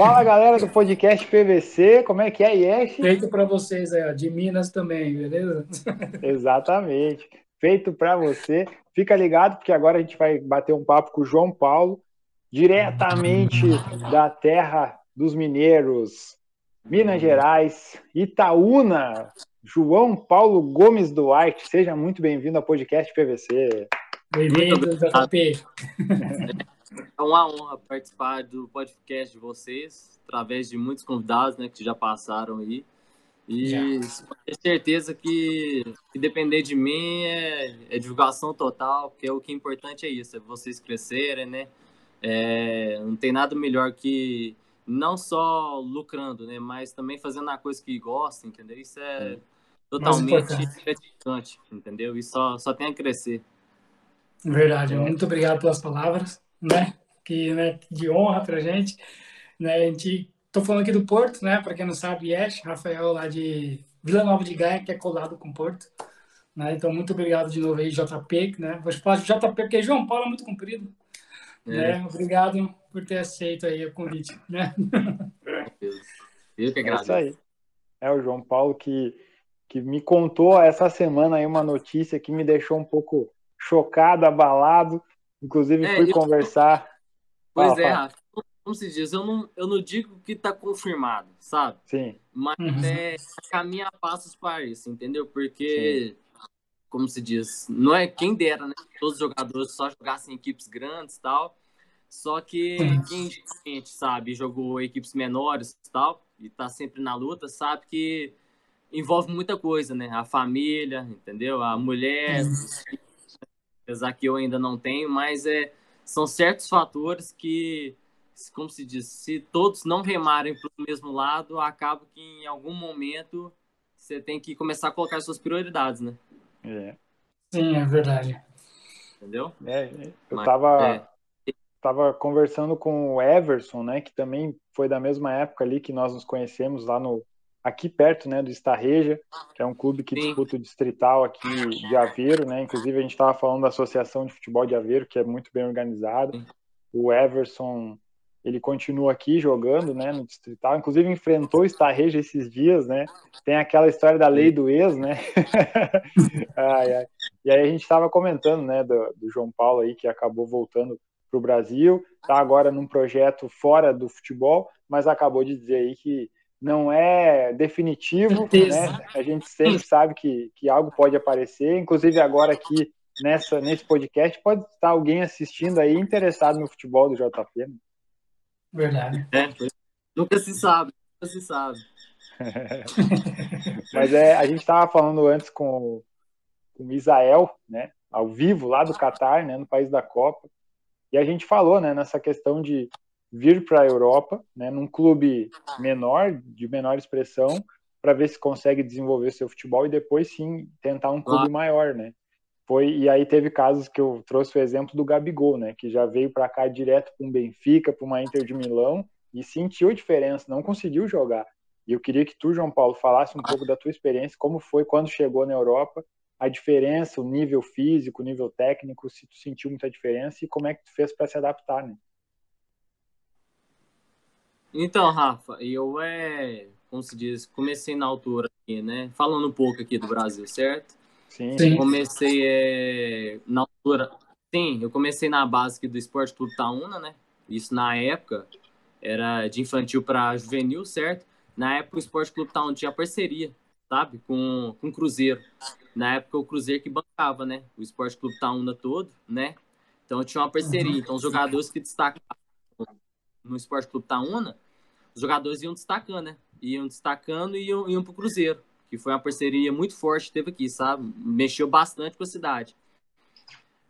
Fala galera do podcast PVC, como é que é, Yesh? Feito para vocês aí, ó, de Minas também, beleza? Exatamente, feito para você. Fica ligado porque agora a gente vai bater um papo com o João Paulo, diretamente da terra dos mineiros, Minas Gerais, Itaúna. João Paulo Gomes Duarte, seja muito bem-vindo ao podcast PVC. Bem-vindo, JP. É uma honra participar do podcast de vocês, através de muitos convidados né, que já passaram aí. E tenho certeza que, que depender de mim é, é, divulgação total, porque o que é importante é isso, é vocês crescerem, né? É, não tem nada melhor que não só lucrando, né? Mas também fazendo a coisa que gosta, entendeu? Isso é totalmente gratificante, entendeu? E só, só tem a crescer. Verdade. Muito obrigado pelas palavras né? Que né, de honra para gente, né? A gente tô falando aqui do Porto, né? Para quem não sabe, Yesh, Rafael lá de Vila Nova de Gaia, que é colado com Porto. Né? Então, muito obrigado de novo aí, JP, né? Vou falar de JP porque João Paulo é muito comprido. É. Né? Obrigado por ter aceito aí o convite, né? Eu que agradeço. É isso aí. É o João Paulo que, que me contou essa semana aí uma notícia que me deixou um pouco chocado, abalado, Inclusive, é, fui eu... conversar. Pois fala, é, Rafa. Como se diz, eu não, eu não digo que está confirmado, sabe? Sim. Mas uhum. é caminho a passos para isso, entendeu? Porque, Sim. como se diz, não é quem dera, né? Todos os jogadores só jogassem equipes grandes e tal. Só que quem gente sabe, jogou equipes menores e tal, e tá sempre na luta, sabe que envolve muita coisa, né? A família, entendeu? A mulher, uhum apesar que eu ainda não tenho, mas é, são certos fatores que, como se diz, se todos não remarem para o mesmo lado, acaba que em algum momento você tem que começar a colocar suas prioridades, né? É. Sim, é verdade. Entendeu? É, eu mas, tava, é. tava conversando com o Everson, né, que também foi da mesma época ali que nós nos conhecemos lá no, aqui perto, né, do Estarreja, que é um clube que Sim. disputa o distrital aqui de Aveiro, né? Inclusive a gente estava falando da Associação de Futebol de Aveiro, que é muito bem organizada. O Everson, ele continua aqui jogando, né, no distrital. Inclusive enfrentou o Estarreja esses dias, né? Tem aquela história da lei do ex, né? ai, ai. E aí a gente estava comentando, né, do, do João Paulo aí que acabou voltando para o Brasil, tá agora num projeto fora do futebol, mas acabou de dizer aí que não é definitivo, né? A gente sempre sabe que, que algo pode aparecer, inclusive agora aqui nessa nesse podcast pode estar alguém assistindo aí interessado no futebol do JP. Né? Verdade. É, nunca se sabe, nunca se sabe. Mas é, a gente estava falando antes com, com o Isael, né? Ao vivo lá do Catar, né? No país da Copa. E a gente falou, né? Nessa questão de vir para a Europa, né, num clube menor, de menor expressão, para ver se consegue desenvolver seu futebol e depois sim tentar um clube maior, né? Foi e aí teve casos que eu trouxe o exemplo do Gabigol, né, que já veio para cá direto para um Benfica, para uma Inter de Milão e sentiu a diferença, não conseguiu jogar. E eu queria que tu, João Paulo, falasse um pouco da tua experiência, como foi quando chegou na Europa, a diferença, o nível físico, o nível técnico, se tu sentiu muita diferença e como é que tu fez para se adaptar, né? Então, Rafa, eu é, como se diz, comecei na altura aqui, né? Falando um pouco aqui do Brasil, certo? Sim. sim. Comecei é, na altura. Sim, eu comecei na base aqui do Esporte Clube Taúna, né? Isso na época era de infantil para juvenil, certo? Na época o Esporte Clube Taúna tinha parceria, sabe? Com, com o Cruzeiro. Na época o Cruzeiro que bancava, né? O Esporte Clube Taúna todo, né? Então tinha uma parceria. Então os jogadores que destacavam no Esporte Clube Taúna, os jogadores iam destacando, né? Iam destacando e iam, iam pro Cruzeiro, que foi uma parceria muito forte que teve aqui, sabe? Mexeu bastante com a cidade.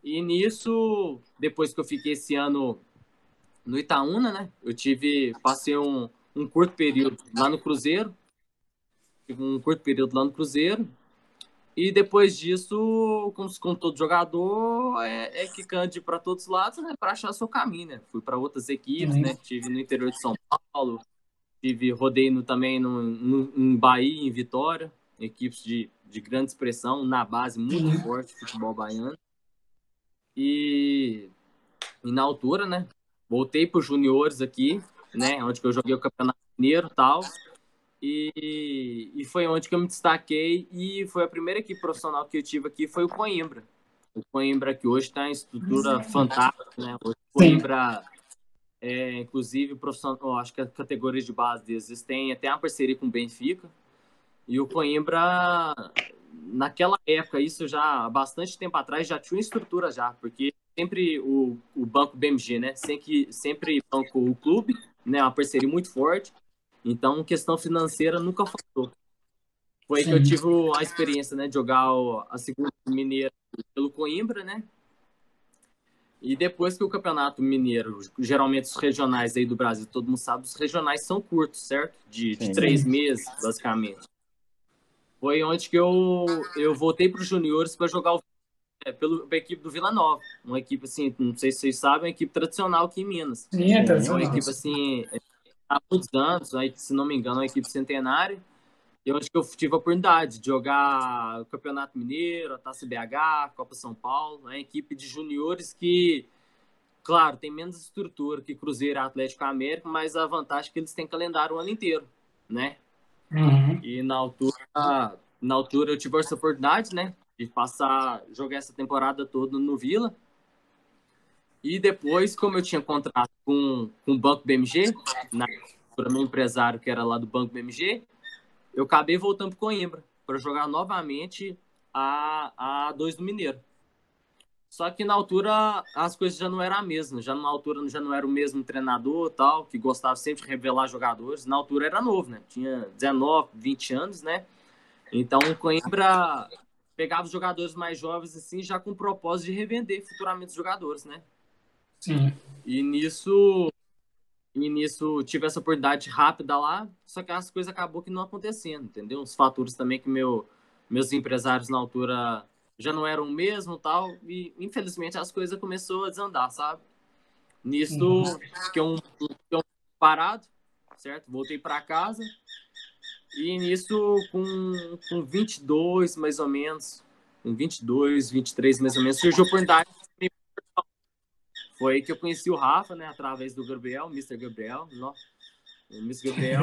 E nisso, depois que eu fiquei esse ano no Itaúna, né? Eu tive, passei um, um curto período lá no Cruzeiro, tive um curto período lá no Cruzeiro, e depois disso, como, como todo jogador, é, é quicando para todos os lados, né? Para achar seu caminho, né? Fui para outras equipes, uhum. né? Tive no interior de São Paulo, tive rodei no, também no, no, em Bahia, em Vitória, equipes de, de grande expressão, na base muito forte, futebol baiano. E, e na altura, né? Voltei para os juniores aqui, né? Onde eu joguei o Campeonato Mineiro e tal. E, e foi onde que eu me destaquei e foi a primeira equipe profissional que eu tive aqui foi o Coimbra. O Coimbra que hoje está em estrutura fantástica, né? O Coimbra, é, inclusive, profissional, acho que as categorias de base deles têm até uma parceria com o Benfica. E o Coimbra, naquela época, isso já há bastante tempo atrás, já tinha uma estrutura já, porque sempre o, o banco BMG, né? Sempre, sempre banco o clube, né? Uma parceria muito forte. Então, questão financeira nunca faltou. Foi Sim. que eu tive a experiência, né, de jogar a segunda mineira pelo Coimbra, né? E depois que o campeonato mineiro, geralmente os regionais aí do Brasil, todo mundo sabe, os regionais são curtos, certo? De, de três meses, basicamente. Foi onde que eu, eu voltei para os juniores para jogar o, é, pelo, pela equipe do Vila Nova. Uma equipe, assim, não sei se vocês sabem, uma equipe tradicional aqui em Minas. Sim, é tradicional. Uma equipe, assim, há muitos anos, aí, se não me engano, uma equipe centenária. E onde que eu tive a oportunidade de jogar o Campeonato Mineiro, a Taça BH, a Copa São Paulo, uma equipe de juniores que, claro, tem menos estrutura que Cruzeiro Atlético América, mas a vantagem é que eles têm calendário o ano inteiro, né? Uhum. E na altura, na altura eu tive essa oportunidade, né? De passar, jogar essa temporada toda no Vila. E depois, como eu tinha contrato com, com o Banco BMG, na, meu empresário que era lá do Banco BMG, eu acabei voltando para Coimbra para jogar novamente a, a dois do Mineiro. Só que na altura as coisas já não eram a mesma, já na altura já não era o mesmo treinador tal, que gostava sempre de revelar jogadores. Na altura era novo, né? Tinha 19, 20 anos, né? Então o Coimbra pegava os jogadores mais jovens assim, já com o propósito de revender futuramente os jogadores, né? Sim. E nisso e nisso tive essa oportunidade rápida lá, só que as coisas acabou que não acontecendo, entendeu? Os fatores também que meu meus empresários na altura já não eram o mesmo tal, e infelizmente as coisas começou a desandar, sabe? Nisso, uhum. fiquei, um, fiquei um parado, certo? Voltei para casa, e nisso, com, com 22 mais ou menos, com 22, 23 mais ou menos, surgiu a oportunidade. Foi aí que eu conheci o Rafa, né, através do Gabriel, Mr. Gabriel. Nossa. O Mr. Gabriel,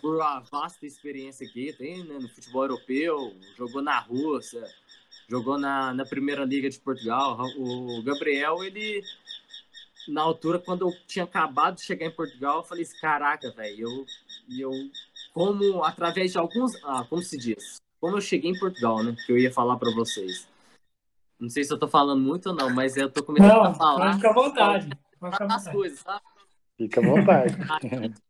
por uma vasta experiência aqui, tem né, no futebol europeu, jogou na Rússia, jogou na, na Primeira Liga de Portugal. O Gabriel, ele, na altura, quando eu tinha acabado de chegar em Portugal, eu falei assim, caraca, velho, eu, eu, como, através de alguns, ah, como se diz, como eu cheguei em Portugal, né, que eu ia falar para vocês. Não sei se eu tô falando muito ou não, mas eu tô começando não, a falar. Fica à vontade. Fica as coisas, sabe? Fica à vontade.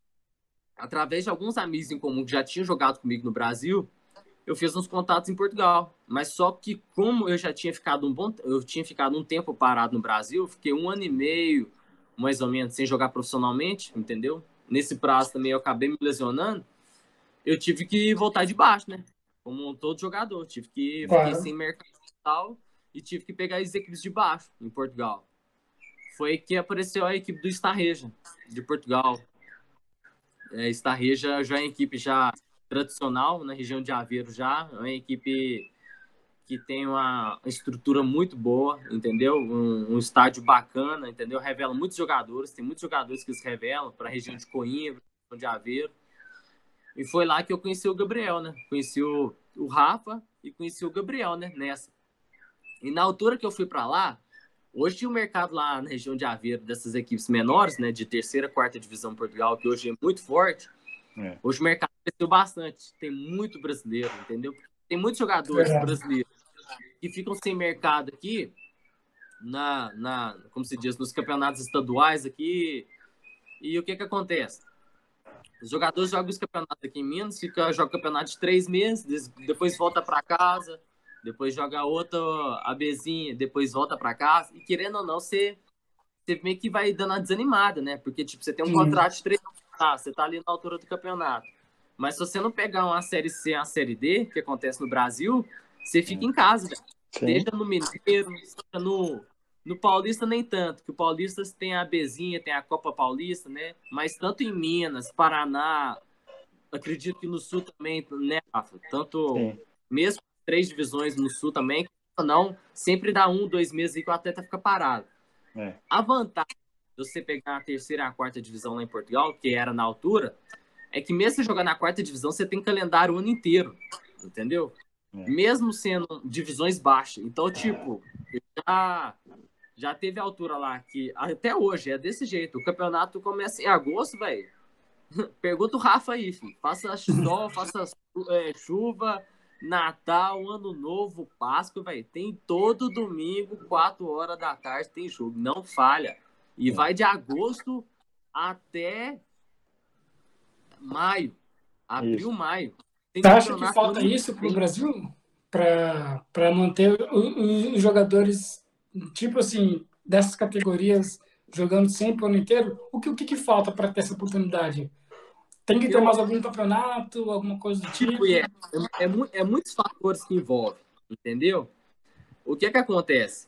Através de alguns amigos em comum que já tinham jogado comigo no Brasil, eu fiz uns contatos em Portugal. Mas só que como eu já tinha ficado um bom, eu tinha ficado um tempo parado no Brasil, fiquei um ano e meio, mais ou menos, sem jogar profissionalmente, entendeu? Nesse prazo também eu acabei me lesionando. Eu tive que voltar de baixo, né? Como todo jogador, tive que claro. sem mercado e tal e tive que pegar as equipes de baixo em Portugal. Foi que apareceu a equipe do Estarreja de Portugal. É, Estarreja já é uma equipe já tradicional na região de Aveiro já, é uma equipe que tem uma estrutura muito boa, entendeu? Um, um, estádio bacana, entendeu? Revela muitos jogadores, tem muitos jogadores que se revelam para a região de Coimbra, de Aveiro. E foi lá que eu conheci o Gabriel, né? Conheci o, o Rafa e conheci o Gabriel, né? Nessa. E na altura que eu fui para lá, hoje o mercado lá na região de Aveiro, dessas equipes menores, né? De terceira, quarta divisão Portugal, que hoje é muito forte, é. Hoje o mercado cresceu bastante. Tem muito brasileiro, entendeu? Tem muitos jogadores é. brasileiros que ficam sem mercado aqui, na, na, como se diz, nos campeonatos estaduais aqui. E o que que acontece? Os jogadores jogam os campeonatos aqui em Minas, fica, joga campeonato de três meses, depois volta para casa, depois joga outra ABzinha, depois volta para casa. E querendo ou não, você, você meio que vai dando uma desanimada, né? Porque, tipo, você tem um contrato de três tá, você tá ali na altura do campeonato. Mas se você não pegar uma série C, uma série D, que acontece no Brasil, você fica em casa, Seja no Mineiro, seja no, no Paulista nem tanto, que o Paulista tem a Bzinha, tem a Copa Paulista, né? Mas tanto em Minas, Paraná, acredito que no Sul também, né, Rafa? Tanto Sim. mesmo três divisões no Sul também, não, sempre dá um, dois meses e que o atleta fica parado. É. A vantagem você pegar a terceira e a quarta divisão lá em Portugal, que era na altura, é que mesmo você jogar na quarta divisão, você tem calendário o ano inteiro, entendeu? É. Mesmo sendo divisões baixas. Então, tipo, já, já teve altura lá que até hoje é desse jeito. O campeonato começa em agosto, velho. Pergunta o Rafa aí, filho. Faça sol, faça é, chuva, Natal, Ano Novo, Páscoa, velho. Tem todo domingo, 4 horas da tarde, tem jogo. Não falha. E é. vai de agosto até maio. Abril, isso. maio. Tem Você acha que falta isso para o Brasil? Para manter os jogadores, tipo assim, dessas categorias jogando sempre o ano inteiro? O que, o que, que falta para ter essa oportunidade? Tem que ter mais algum campeonato, alguma coisa do tipo? É, é, é, é muitos fatores que envolvem, entendeu? O que é que acontece?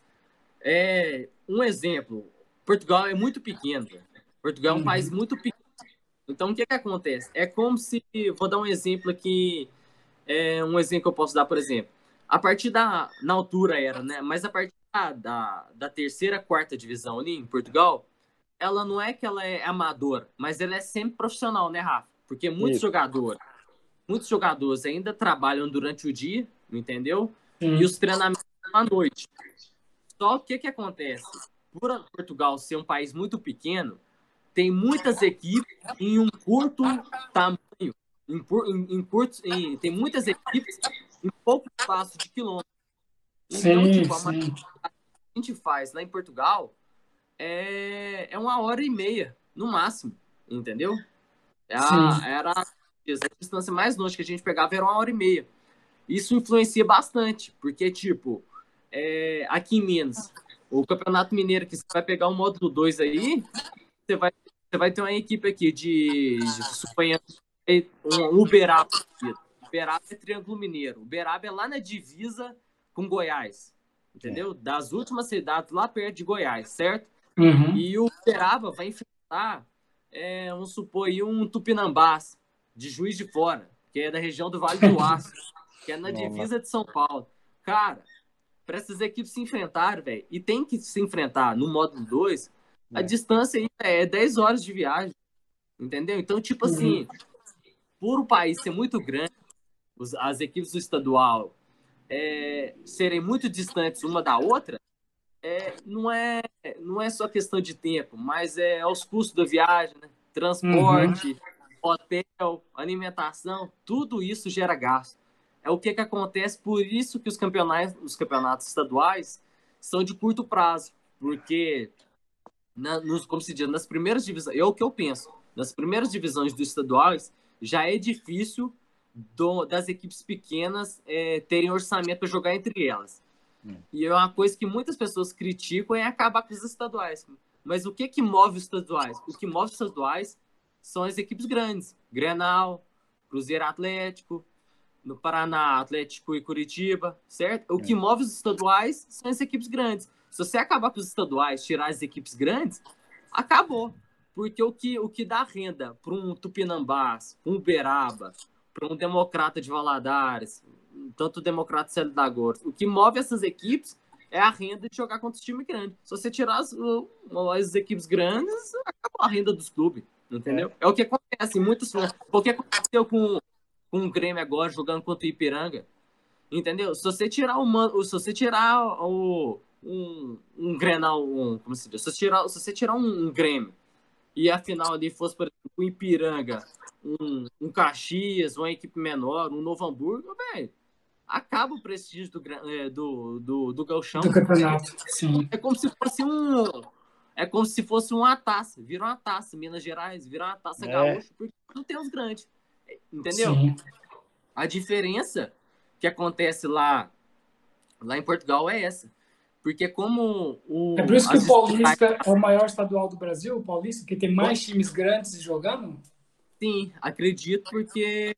É, um exemplo, Portugal é muito pequeno. Portugal é um uhum. país muito pequeno. Então, o que, é que acontece? É como se. Vou dar um exemplo aqui. É um exemplo que eu posso dar, por exemplo. A partir da. Na altura era, né? Mas a partir da, da, da terceira, quarta divisão ali em Portugal, ela não é que ela é amadora, mas ela é sempre profissional, né, Rafa? Porque muitos Isso. jogadores. Muitos jogadores ainda trabalham durante o dia, entendeu? Sim. E os treinamentos à noite. Só que o que, que acontece? Por Portugal ser um país muito pequeno, tem muitas equipes em um curto tamanho. Em, em, em curto, em, tem muitas equipes em pouco espaço de quilômetros. Então, sim, tipo, sim. a gente faz lá em Portugal é, é uma hora e meia, no máximo, entendeu? É a, era a distância mais longe que a gente pegava era uma hora e meia. Isso influencia bastante, porque, tipo, é, aqui em Minas, o Campeonato Mineiro, que você vai pegar o módulo 2 aí, você vai, você vai ter uma equipe aqui de, de suponha, um Uberaba. Uberaba é Triângulo Mineiro. Uberaba é lá na divisa com Goiás. Entendeu? Das últimas cidades lá perto de Goiás, certo? Uhum. E o Uberaba vai enfrentar, é, vamos supor, aí, um Tupinambás, de Juiz de Fora, que é da região do Vale do Aço, que é na divisa de São Paulo. Cara, para essas equipes se enfrentarem, velho, e tem que se enfrentar no módulo 2, a é. distância é 10 horas de viagem. Entendeu? Então, tipo uhum. assim, por o país ser muito grande, as equipes do estadual é, serem muito distantes uma da outra, é, não, é, não é só questão de tempo, mas é os custos da viagem, né? transporte, uhum. hotel, alimentação, tudo isso gera gasto é o que, que acontece, por isso que os campeonatos, os campeonatos estaduais são de curto prazo, porque, na, nos, como se diz, nas primeiras divisões, é o que eu penso, nas primeiras divisões dos estaduais, já é difícil do, das equipes pequenas é, terem orçamento para jogar entre elas. E é uma coisa que muitas pessoas criticam é acabar com os estaduais. Mas o que que move os estaduais? O que move os estaduais são as equipes grandes. Grenal, Cruzeiro Atlético, no Paraná, Atlético e Curitiba, certo? O que é. move os estaduais são as equipes grandes. Se você acabar com os estaduais, tirar as equipes grandes, acabou. Porque o que, o que dá renda para um Tupinambás, para um Uberaba, para um Democrata de Valadares, tanto Democrata de Célio da Gorda, o que move essas equipes é a renda de jogar contra os times grandes. Se você tirar as, as equipes grandes, acabou a renda dos clubes, entendeu? É, é o que acontece. Muitos, o que aconteceu com com o Grêmio agora jogando contra o Ipiranga. Entendeu? Se você tirar o se você tirar o um, um Grenal, um, como se diz? Se você tirar, se você tirar um, um Grêmio e a final ali fosse, por exemplo, o Ipiranga, um, um Caxias, uma equipe menor, um Novo Hamburgo, velho, acaba o prestígio do, é, do, do, do Galchão. Do campeonato, sim. É como se fosse um. É como se fosse uma taça. Vira uma taça. Minas Gerais, vira uma taça é. gaúcha, porque não tem os grandes. Entendeu? Sim. A diferença que acontece lá, lá em Portugal é essa. Porque como o. É por isso que o Paulista é o maior estadual do Brasil, o Paulista, que tem mais times grandes jogando? Sim, acredito, porque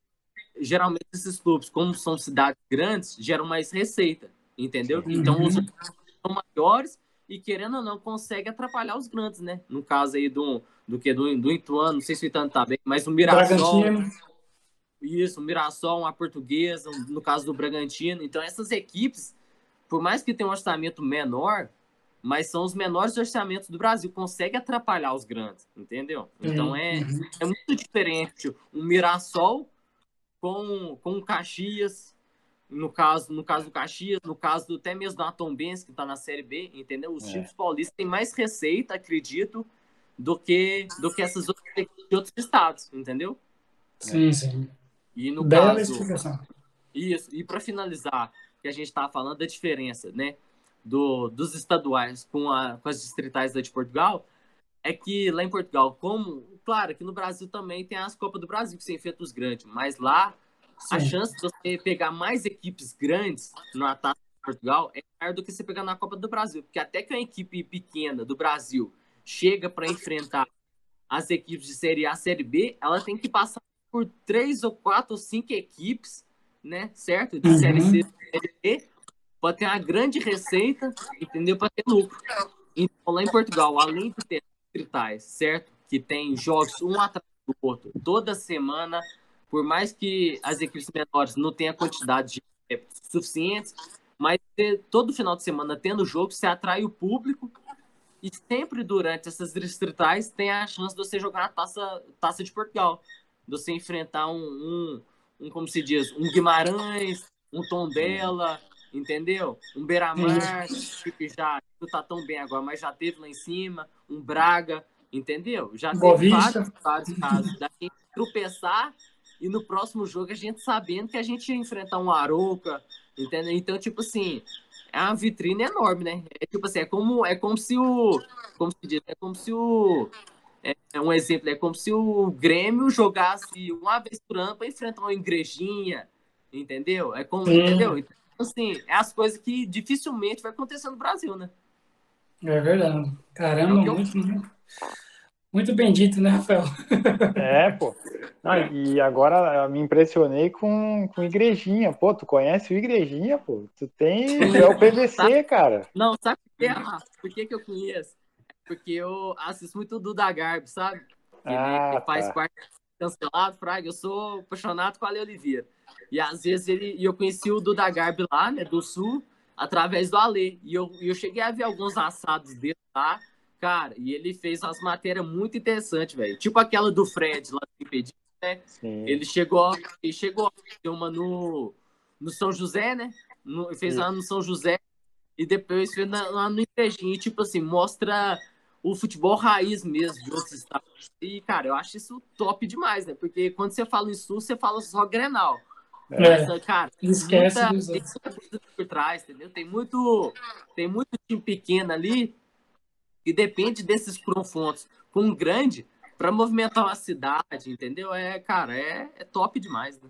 geralmente esses clubes, como são cidades grandes, geram mais receita, entendeu? Uhum. Então os são maiores e, querendo ou não, consegue atrapalhar os grandes, né? No caso aí do, do que do, do Ituano, não sei se o Ituano tá bem, mas o Mirassol. Isso, o Mirassol, uma portuguesa, no caso do Bragantino. Então, essas equipes, por mais que tenham um orçamento menor, mas são os menores orçamentos do Brasil, consegue atrapalhar os grandes, entendeu? Então é, uhum. é muito diferente um Mirassol com, com o Caxias, no caso, no caso do Caxias, no caso do, até mesmo do Atombense, que está na Série B, entendeu? Os é. times paulistas têm mais receita, acredito, do que, do que essas outras de outros estados, entendeu? Sim, sim. E no Bela caso. Explicação. Isso, e para finalizar, que a gente estava falando da diferença, né? Do, dos estaduais com, a, com as distritais da de Portugal, é que lá em Portugal, como, claro que no Brasil também tem as Copas do Brasil que são feitas grandes, mas lá Sim. a chance de você pegar mais equipes grandes no Taça de Portugal é maior do que você pegar na Copa do Brasil, porque até que uma equipe pequena do Brasil chega para enfrentar as equipes de Série A, Série B, ela tem que passar por três ou quatro ou cinco equipes, né, certo? De uhum. Série C, Série B, para ter uma grande receita, entendeu? Para ter lucro. Então, lá em Portugal, além de ter distritais, certo? Que tem jogos um atrás do outro, toda semana, por mais que as equipes menores não tenham a quantidade de suficientes, mas todo final de semana tendo jogo, você atrai o público e sempre durante essas distritais tem a chance de você jogar a taça, taça de Portugal, de você enfrentar um, um, um como se diz, um Guimarães, um Tondela, entendeu? Um Beira-Mar, que já não tá tão bem agora, mas já teve lá em cima, um Braga, entendeu? Já Boa teve vários, vários casos da gente tropeçar e no próximo jogo a gente sabendo que a gente ia enfrentar um Arouca, entendeu? Então, tipo assim, é uma vitrine enorme, né? É tipo assim, é como, é como se o. Como se diz? É como se o. É, é um exemplo, é como se o Grêmio jogasse uma vez por ano para enfrentar uma igrejinha, entendeu? É como, entendeu? Então, assim, é as coisas que dificilmente vai acontecer no Brasil, né? É verdade. Caramba, é muito, muito, bendito, né, Rafael? É, pô. Não, e agora me impressionei com, com Igrejinha. Pô, tu conhece o Igrejinha, pô? Tu tem. É o PVC, cara. Não, sabe por que, Por que, que eu conheço? Porque eu assisto muito Duda Garbi, sabe? Que, ah, que faz tá. parte cancelado, Fraga. Eu sou apaixonado com a Ale Oliveira. E às vezes ele. E eu conheci o Duda Garbi lá, né, do Sul, através do Ale. E eu, eu cheguei a ver alguns assados dele lá Cara, e ele fez umas matérias muito interessantes, velho. Tipo aquela do Fred lá do Impedido, né? Sim. Ele chegou, ele chegou a uma no, no São José, né? No, fez lá no São José e depois fez na, lá no Igrejinho. E, tipo assim, mostra o futebol raiz mesmo de outros estados. E, cara, eu acho isso top demais, né? Porque quando você fala em Sul, você fala só Grenal. É. Mas, cara, Esquece muita, tem muita coisa por trás, entendeu? Tem muito, tem muito time pequeno ali e depende desses confrontos com um grande para movimentar uma cidade, entendeu? É, cara, é, é top demais, né?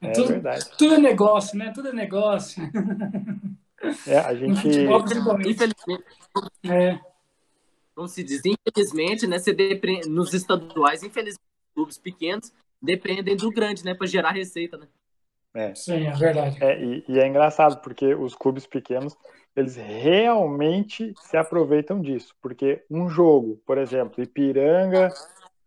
É tudo, verdade. Tudo é negócio, né? Tudo é negócio. É, a gente. Infelizmente. É. Como se diz, infelizmente, né? Você depre... Nos estaduais, infelizmente, clubes pequenos dependem do grande, né? Para gerar receita, né? É. Sim, é verdade. É, e, e, é engraçado, porque os clubes pequenos, eles realmente se aproveitam disso. Porque um jogo, por exemplo, Ipiranga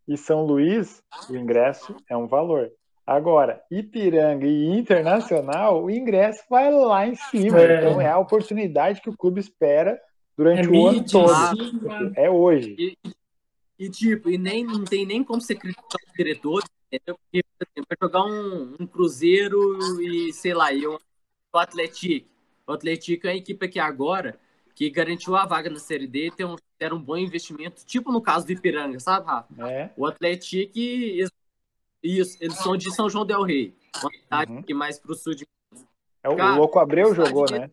e São Luís, o ingresso é um valor. Agora, Ipiranga e Internacional, o ingresso vai lá em cima. É. Então é a oportunidade que o clube espera durante é o ano todo. É hoje. E, e, tipo, e nem, não tem nem como ser criticar os diretores, entendeu? Porque, por exemplo, vai jogar um, um Cruzeiro e, sei lá, e um, o Atlético. O Atlético é a equipe que agora que garantiu a vaga na Série D tem um, ter um bom investimento, tipo no caso do Ipiranga, sabe, Rafa? É. O Atlético, isso, eles são de São João del Rei, uma cidade uhum. que mais pro sul de é, Cara, o Louco Abreu jogou, né?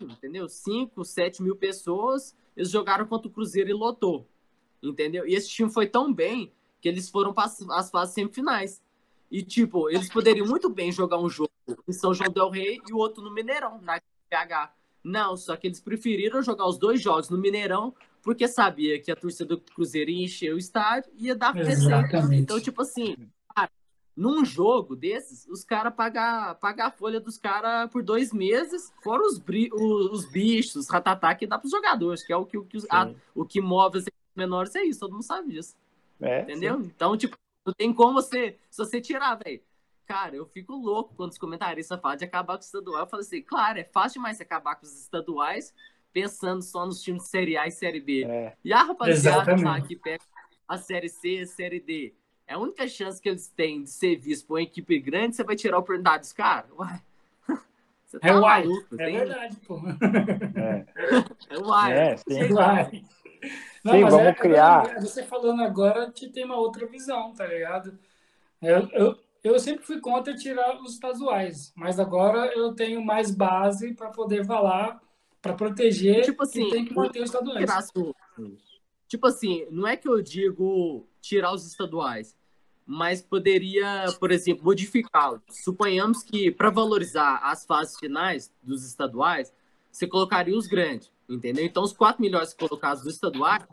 Entendeu? 5, 7 mil pessoas, eles jogaram contra o Cruzeiro e lotou. Entendeu? E esse time foi tão bem que eles foram para as fases semifinais. E, tipo, eles poderiam muito bem jogar um jogo em São João Del Rei e o outro no Mineirão, na PH. Não, só que eles preferiram jogar os dois jogos no Mineirão porque sabia que a torcida do Cruzeiro ia encher o estádio e ia dar receita. Então, tipo assim, cara, num jogo desses, os caras pagam paga a folha dos caras por dois meses, fora os, os, os bichos, os ratatá que dá para os jogadores, que é o que, o que, a, o que move os menores, é isso, todo mundo sabe disso. É, entendeu? Sim. Então, tipo, não tem como você, se você tirar, velho. Cara, eu fico louco quando os comentaristas falam de acabar com os estaduais. Eu falo assim, claro, é fácil demais você acabar com os estaduais, pensando só nos times de Série A e Série B. É. E a rapaziada lá que pega a Série C e a Série D, é a única chance que eles têm de ser visto por uma equipe grande, você vai tirar a oportunidade dos caras? Uai. Você tá é maluco, é tem... verdade, pô. É, é uai. É, sim. É uai. Não, sim, vamos é, criar. Você falando agora que tem uma outra visão, tá ligado? Eu, eu, eu sempre fui contra tirar os estaduais, mas agora eu tenho mais base para poder falar, para proteger tipo assim, tem que manter os estaduais. Tipo assim, não é que eu digo tirar os estaduais, mas poderia, por exemplo, modificá-los. Suponhamos que para valorizar as fases finais dos estaduais, você colocaria os grandes, entendeu? Então, os quatro melhores colocados dos estaduais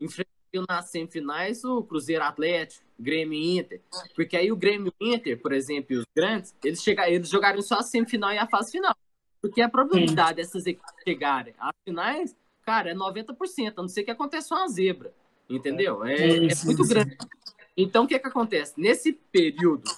enfrentariam nas semifinais o Cruzeiro Atlético, Grêmio e Inter. Porque aí o Grêmio e Inter, por exemplo, e os grandes, eles, chega, eles jogariam só a semifinal e a fase final. Porque a probabilidade Sim. dessas equipes chegarem às finais, cara, é 90%, a não ser que aconteça uma zebra. Entendeu? É, é muito grande. Então, o que, é que acontece? Nesse período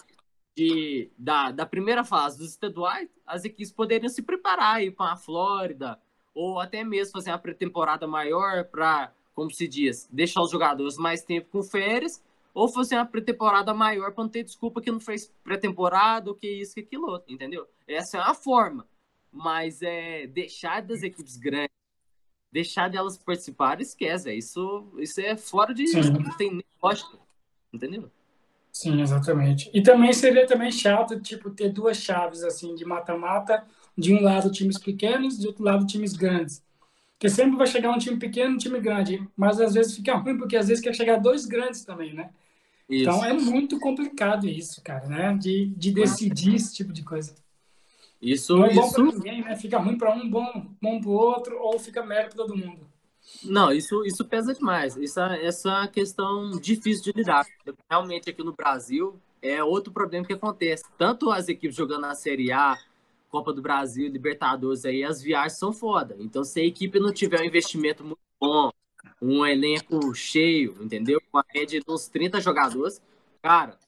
de, da, da primeira fase dos estaduais, as equipes poderiam se preparar, ir para a Flórida, ou até mesmo fazer uma pré-temporada maior para, como se diz, deixar os jogadores mais tempo com férias, ou fazer uma pré-temporada maior para não ter desculpa que não fez pré-temporada, ou que isso, que aquilo outro, entendeu? Essa é uma forma. Mas é deixar das equipes grandes, deixar delas participar, esquece. Isso, isso é fora de. Sim. Não tem nem lógica. Entendeu? Sim, exatamente. E também seria também chato, tipo, ter duas chaves, assim, de mata-mata, de um lado times pequenos, de outro lado times grandes. Porque sempre vai chegar um time pequeno e um time grande, mas às vezes fica ruim, porque às vezes quer chegar dois grandes também, né? Isso. Então é muito complicado isso, cara, né? De, de decidir esse tipo de coisa. Isso, Não é bom isso... para ninguém, né? Fica ruim para um, bom, bom para o outro, ou fica merda para todo mundo. Não, isso, isso pesa demais. Essa, essa questão difícil de lidar. Realmente aqui no Brasil é outro problema que acontece. Tanto as equipes jogando na Série A, Copa do Brasil, Libertadores aí, as viagens são foda. Então, se a equipe não tiver um investimento muito bom, um elenco cheio, entendeu? Com a média de uns 30 jogadores, cara,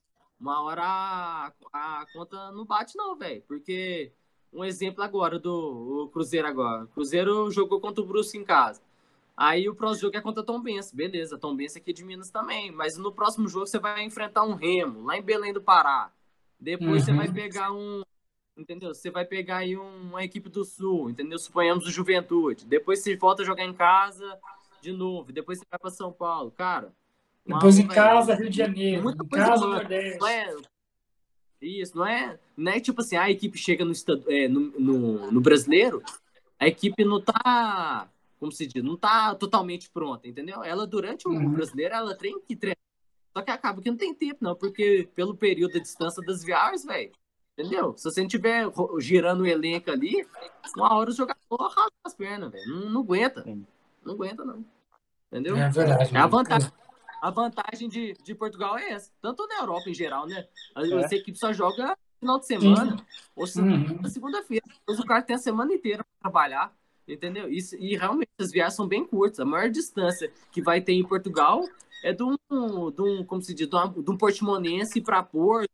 uma hora a, a conta não bate, não, velho. Porque um exemplo agora do Cruzeiro agora. O Cruzeiro jogou contra o Brusque em casa. Aí o próximo jogo é contra Tom Benz. Beleza, Tom Benz aqui de Minas também. Mas no próximo jogo você vai enfrentar um Remo, lá em Belém do Pará. Depois uhum. você vai pegar um. Entendeu? Você vai pegar aí uma equipe do Sul, entendeu? Suponhamos o Juventude. Depois você volta a jogar em casa de novo. Depois você vai para São Paulo. Cara. Depois em casa, Rio de Janeiro. Muita coisa casa, Nordeste. Não é, isso, não é, não é tipo assim, a equipe chega no, é, no, no, no brasileiro, a equipe não tá como se diz, não tá totalmente pronta, entendeu? Ela, durante o uhum. brasileiro, ela tem que treinar. Só que acaba que não tem tempo, não, porque pelo período da distância das viagens, velho, entendeu? Se você não estiver girando o elenco ali, uma hora o jogador rasga as pernas, velho. Não, não, aguenta. Não aguenta, não. Entendeu? É verdade. É a vantagem. A vantagem de, de Portugal é essa. Tanto na Europa em geral, né? A, é. Essa equipe só joga final de semana Sim. ou uhum. segunda-feira. O cara tem a semana inteira para trabalhar. Entendeu? Isso, e realmente as viagens são bem curtas. A maior distância que vai ter em Portugal é de um, de um como se diz, de, um, de um Portimonense para Porto,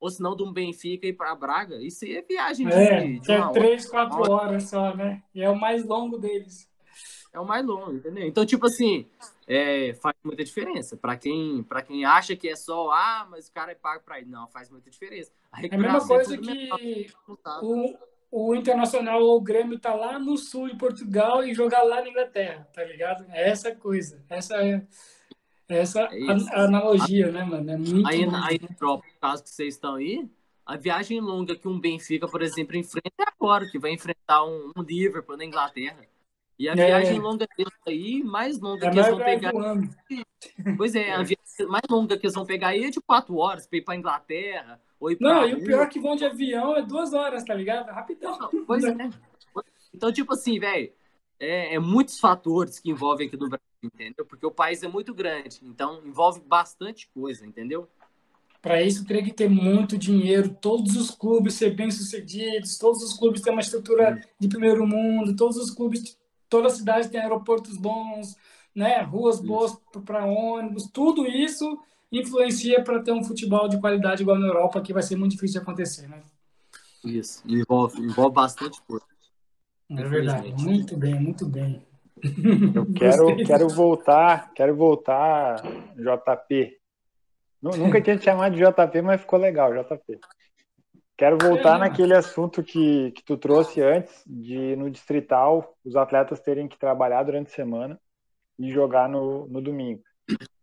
ou se não um Benfica e para Braga. Isso aí é viagem de, é, de, de é três, quatro hora. horas só, né? E é o mais longo deles. É o mais longo, entendeu? Então, tipo assim, é, faz muita diferença. Para quem, quem acha que é só, ah, mas o cara é pago para ir. Não, faz muita diferença. A é a mesma coisa é que o, o Internacional ou o Grêmio tá lá no sul de Portugal e jogar lá na Inglaterra, tá ligado? É essa coisa, essa é essa é a, analogia, né, mano? É muito aí, aí no próprio caso que vocês estão aí, a viagem longa que um Benfica, por exemplo, enfrenta é agora, que vai enfrentar um, um Liverpool na Inglaterra. E a é. viagem longa deles aí, mais longa é que eles vão pegar. Pois é, a viagem mais longa que eles vão pegar aí é de quatro horas para ir para Inglaterra, não, e o pior é que vão de avião é duas horas, tá ligado? Rapidão. Pois é. Então, tipo assim, velho, é, é, muitos fatores que envolvem aqui no Brasil, entendeu? Porque o país é muito grande, então envolve bastante coisa, entendeu? Para isso teria que ter muito dinheiro, todos os clubes ser bem sucedidos, todos os clubes ter uma estrutura de primeiro mundo, todos os clubes, toda a cidade tem aeroportos bons, né, ruas boas para ônibus, tudo isso influencia para ter um futebol de qualidade igual na Europa, que vai ser muito difícil de acontecer, né? Isso, envolve, envolve bastante coisa. É verdade, muito bem, muito bem. Eu quero, quero voltar, quero voltar, JP. Nunca tinha te chamado de JP, mas ficou legal, JP. Quero voltar naquele assunto que, que tu trouxe antes, de no distrital os atletas terem que trabalhar durante a semana e jogar no, no domingo.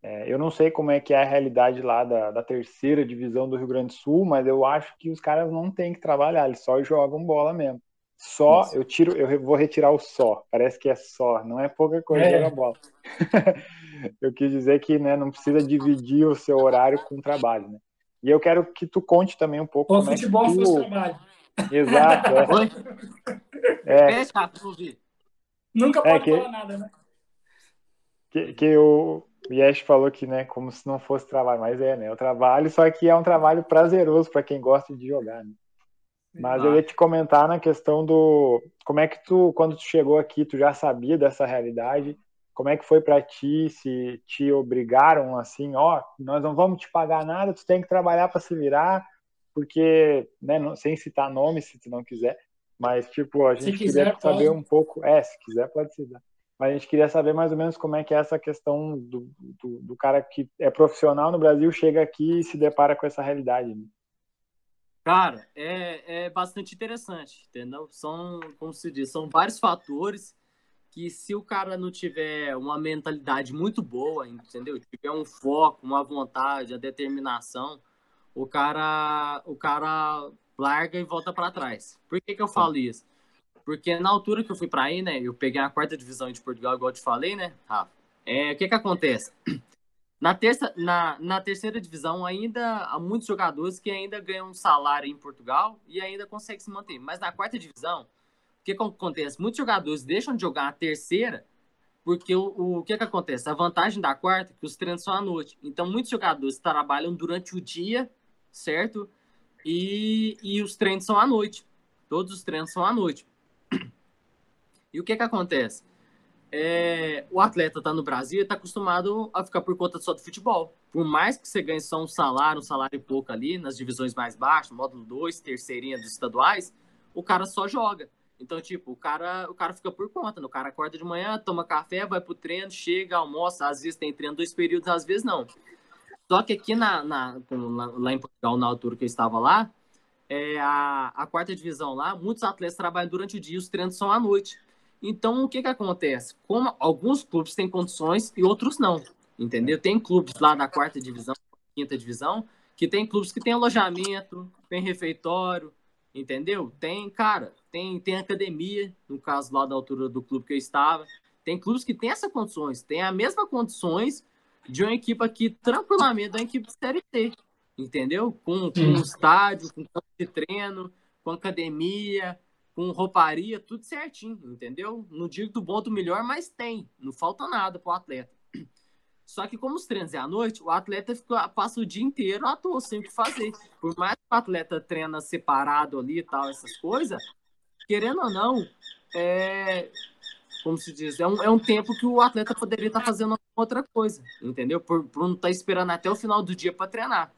É, eu não sei como é que é a realidade lá da, da, terceira divisão do Rio Grande do Sul, mas eu acho que os caras não têm que trabalhar, eles só jogam bola mesmo. Só, eu tiro, eu vou retirar o só, parece que é só, não é pouca coisa é. jogar bola. eu quis dizer que né, não precisa dividir o seu horário com o trabalho, né? E eu quero que tu conte também um pouco. O futebol é que tu... fosse trabalho. Exato. É. é. Nunca pode é que... falar nada, né? Que, que o Yesh falou que, né, como se não fosse trabalho, mas é, né? O trabalho, só que é um trabalho prazeroso para quem gosta de jogar, né? Mas ah. eu ia te comentar na questão do como é que tu, quando tu chegou aqui, tu já sabia dessa realidade como é que foi para ti? Se te obrigaram assim, ó, oh, nós não vamos te pagar nada, tu tem que trabalhar para se virar, porque, né, não, sem citar nomes, se tu não quiser, mas tipo, a gente se queria quiser, saber pode. um pouco, é, se quiser pode citar. Mas a gente queria saber mais ou menos como é que é essa questão do, do, do cara que é profissional no Brasil, chega aqui e se depara com essa realidade. Né? Cara, é, é bastante interessante, entendeu? São, como se diz, são vários fatores que se o cara não tiver uma mentalidade muito boa, entendeu? Tiver um foco, uma vontade, a determinação, o cara, o cara larga e volta para trás. Por que, que eu falo isso? Porque na altura que eu fui para aí, né, eu peguei a quarta divisão de Portugal, igual eu te falei, né, Rafa? É, o que que acontece? Na, terça, na, na terceira divisão, ainda há muitos jogadores que ainda ganham salário em Portugal e ainda conseguem se manter. Mas na quarta divisão, que acontece? Muitos jogadores deixam de jogar a terceira porque o, o que, que acontece? A vantagem da quarta é que os treinos são à noite. Então, muitos jogadores trabalham durante o dia, certo? E, e os treinos são à noite. Todos os treinos são à noite. E o que, que acontece? É, o atleta está no Brasil e está acostumado a ficar por conta só do futebol. Por mais que você ganhe só um salário, um salário pouco ali, nas divisões mais baixas, módulo 2, terceirinha dos estaduais, o cara só joga. Então, tipo, o cara, o cara fica por conta. Né? O cara acorda de manhã, toma café, vai pro treino, chega, almoça. Às vezes tem treino dois períodos, às vezes não. Só que aqui na, na, lá em Portugal, na altura que eu estava lá, é a, a quarta divisão lá, muitos atletas trabalham durante o dia, os treinos são à noite. Então, o que que acontece? Como alguns clubes têm condições e outros não, entendeu? Tem clubes lá da quarta divisão, quinta divisão, que tem clubes que têm alojamento, tem refeitório, entendeu? Tem, cara, tem, tem academia, no caso lá da altura do clube que eu estava. Tem clubes que têm essas condições, tem a mesma condições de uma equipe aqui, tranquilamente, da equipe de Série T, entendeu? Com, com um estádio, com campo de treino, com academia, com rouparia, tudo certinho, entendeu? Não digo do bom do melhor, mas tem, não falta nada pro atleta. Só que como os treinos é à noite, o atleta fica, passa o dia inteiro à toa, sem o que fazer. Por mais que o atleta treina separado ali e tal, essas coisas, querendo ou não, é, como se diz, é um, é um tempo que o atleta poderia estar fazendo outra coisa, entendeu? Por, por não estar esperando até o final do dia para treinar.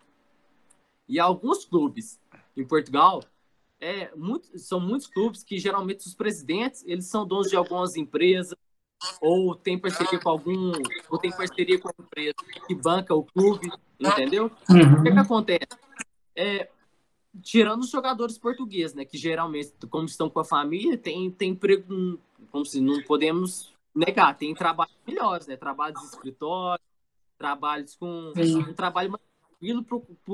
E alguns clubes em Portugal, é, muito, são muitos clubes que geralmente os presidentes, eles são donos de algumas empresas, ou tem parceria com algum, ou tem parceria com a empresa que banca o clube, entendeu? Uhum. O que, que acontece? É, tirando os jogadores portugueses, né, que geralmente, como estão com a família, tem, tem emprego, como se não podemos negar, tem trabalhos melhores, né, trabalhos de escritório, trabalhos com Sim. um trabalho mais tranquilo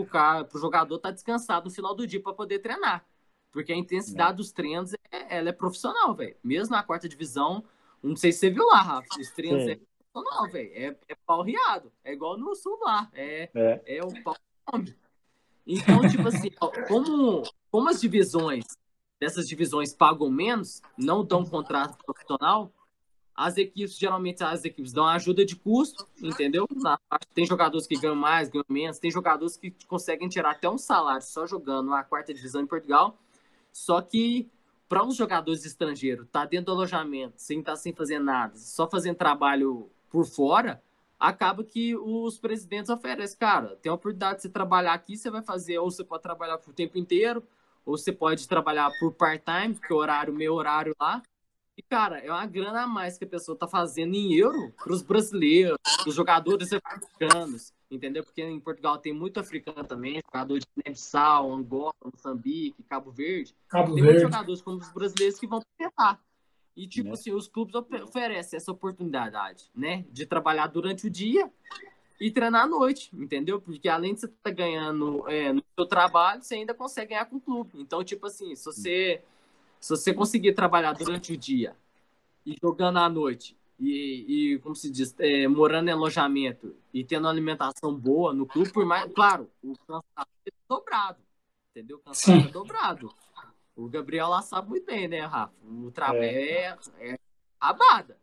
cara, pro jogador estar tá descansado no final do dia para poder treinar. Porque a intensidade é. dos treinos é, ela é profissional, velho. Mesmo na quarta divisão, não sei se você viu lá, Rafa. Os treinos Sim. é profissional, velho. É, é pau riado. É igual no sul lá. É, é. é o pau Então, tipo assim, como, como as divisões, dessas divisões pagam menos, não dão contrato profissional, as equipes, geralmente as equipes dão ajuda de custo, entendeu? Tem jogadores que ganham mais, ganham menos, tem jogadores que conseguem tirar até um salário só jogando na quarta divisão em Portugal. Só que para os jogadores estrangeiros, tá dentro do alojamento, sem estar tá sem fazer nada, só fazendo trabalho por fora, acaba que os presidentes oferecem, cara, tem a oportunidade de você trabalhar aqui, você vai fazer, ou você pode trabalhar por tempo inteiro, ou você pode trabalhar por part-time, que é horário, meu horário lá, E, cara, é uma grana a mais que a pessoa tá fazendo em euro para os brasileiros, os jogadores africanos, entendeu? Porque em Portugal tem muito africano também, jogador de Guiné-Bissau, Angola, Moçambique, Cabo Verde. Cabo tem Verde. muitos jogadores como os brasileiros que vão tentar. E, tipo né? assim, os clubes oferecem essa oportunidade, né? De trabalhar durante o dia e treinar à noite, entendeu? Porque além de você estar tá ganhando é, no seu trabalho, você ainda consegue ganhar com o clube. Então, tipo assim, se você se você conseguir trabalhar durante o dia e jogando à noite e, e como se diz, é, morando em alojamento e tendo alimentação boa no clube, por mais, claro, o cansado é dobrado, entendeu? O cansado é dobrado. O Gabriel lá sabe muito bem, né, Rafa? O trabalho é, é, é rabada.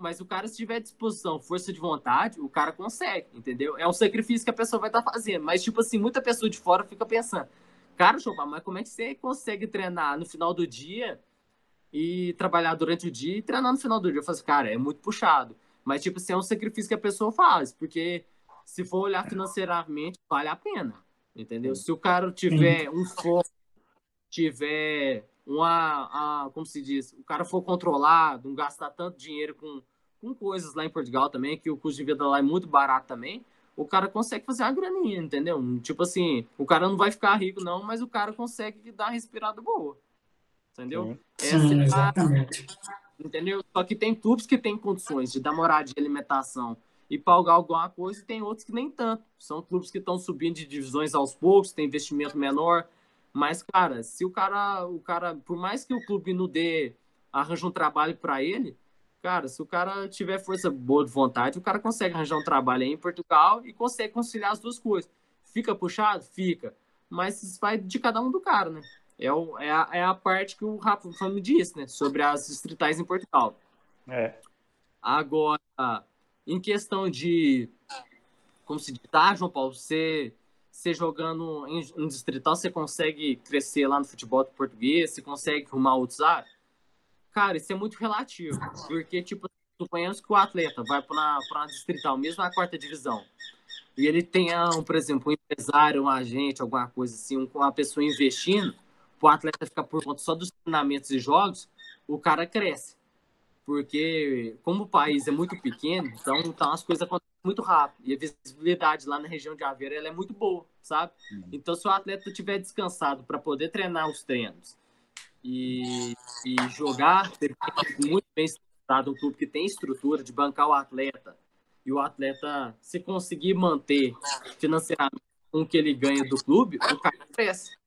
Mas o cara, se tiver disposição, força de vontade, o cara consegue, entendeu? É um sacrifício que a pessoa vai estar tá fazendo. Mas, tipo assim, muita pessoa de fora fica pensando, Cara, Chopin, mas como é que você consegue treinar no final do dia e trabalhar durante o dia e treinar no final do dia? Eu falo assim, cara, é muito puxado. Mas, tipo assim, é um sacrifício que a pessoa faz, porque se for olhar financeiramente, vale a pena, entendeu? Se o cara tiver um foco, tiver uma, a, como se diz, o cara for controlado, não gastar tanto dinheiro com, com coisas lá em Portugal também, que o custo de vida lá é muito barato também, o cara consegue fazer uma graninha, entendeu? Tipo assim, o cara não vai ficar rico, não, mas o cara consegue dar uma respirada boa. Entendeu? Sim, Sim exatamente. entendeu? Só que tem clubes que têm condições de dar moradia de alimentação e pagar alguma coisa, e tem outros que nem tanto. São clubes que estão subindo de divisões aos poucos, tem investimento menor. Mas, cara, se o cara, o cara, por mais que o clube não dê, arranje um trabalho para ele, Cara, se o cara tiver força boa de vontade, o cara consegue arranjar um trabalho aí em Portugal e consegue conciliar as duas coisas. Fica puxado? Fica. Mas isso vai de cada um do cara, né? É, o, é, a, é a parte que o Rafa me disse, né? Sobre as distritais em Portugal. É. Agora, em questão de. Como se diz, tá, João Paulo? Você, você jogando em, em distrital, você consegue crescer lá no futebol português? Você consegue arrumar outros áreas? Cara, isso é muito relativo. Porque, tipo, suponhamos que o atleta vai para uma distrital, mesmo na quarta divisão, e ele tenha, um, por exemplo, um empresário, um agente, alguma coisa assim, uma pessoa investindo, o atleta ficar por conta só dos treinamentos e jogos, o cara cresce. Porque, como o país é muito pequeno, então, então as coisas acontecem muito rápido. E a visibilidade lá na região de Aveiro ela é muito boa, sabe? Uhum. Então, se o atleta estiver descansado para poder treinar os treinos e, e jogar muito bem estruturado, um clube que tem estrutura de bancar o atleta e o atleta se conseguir manter financeiramente com o que ele ganha do clube, o cara cresce.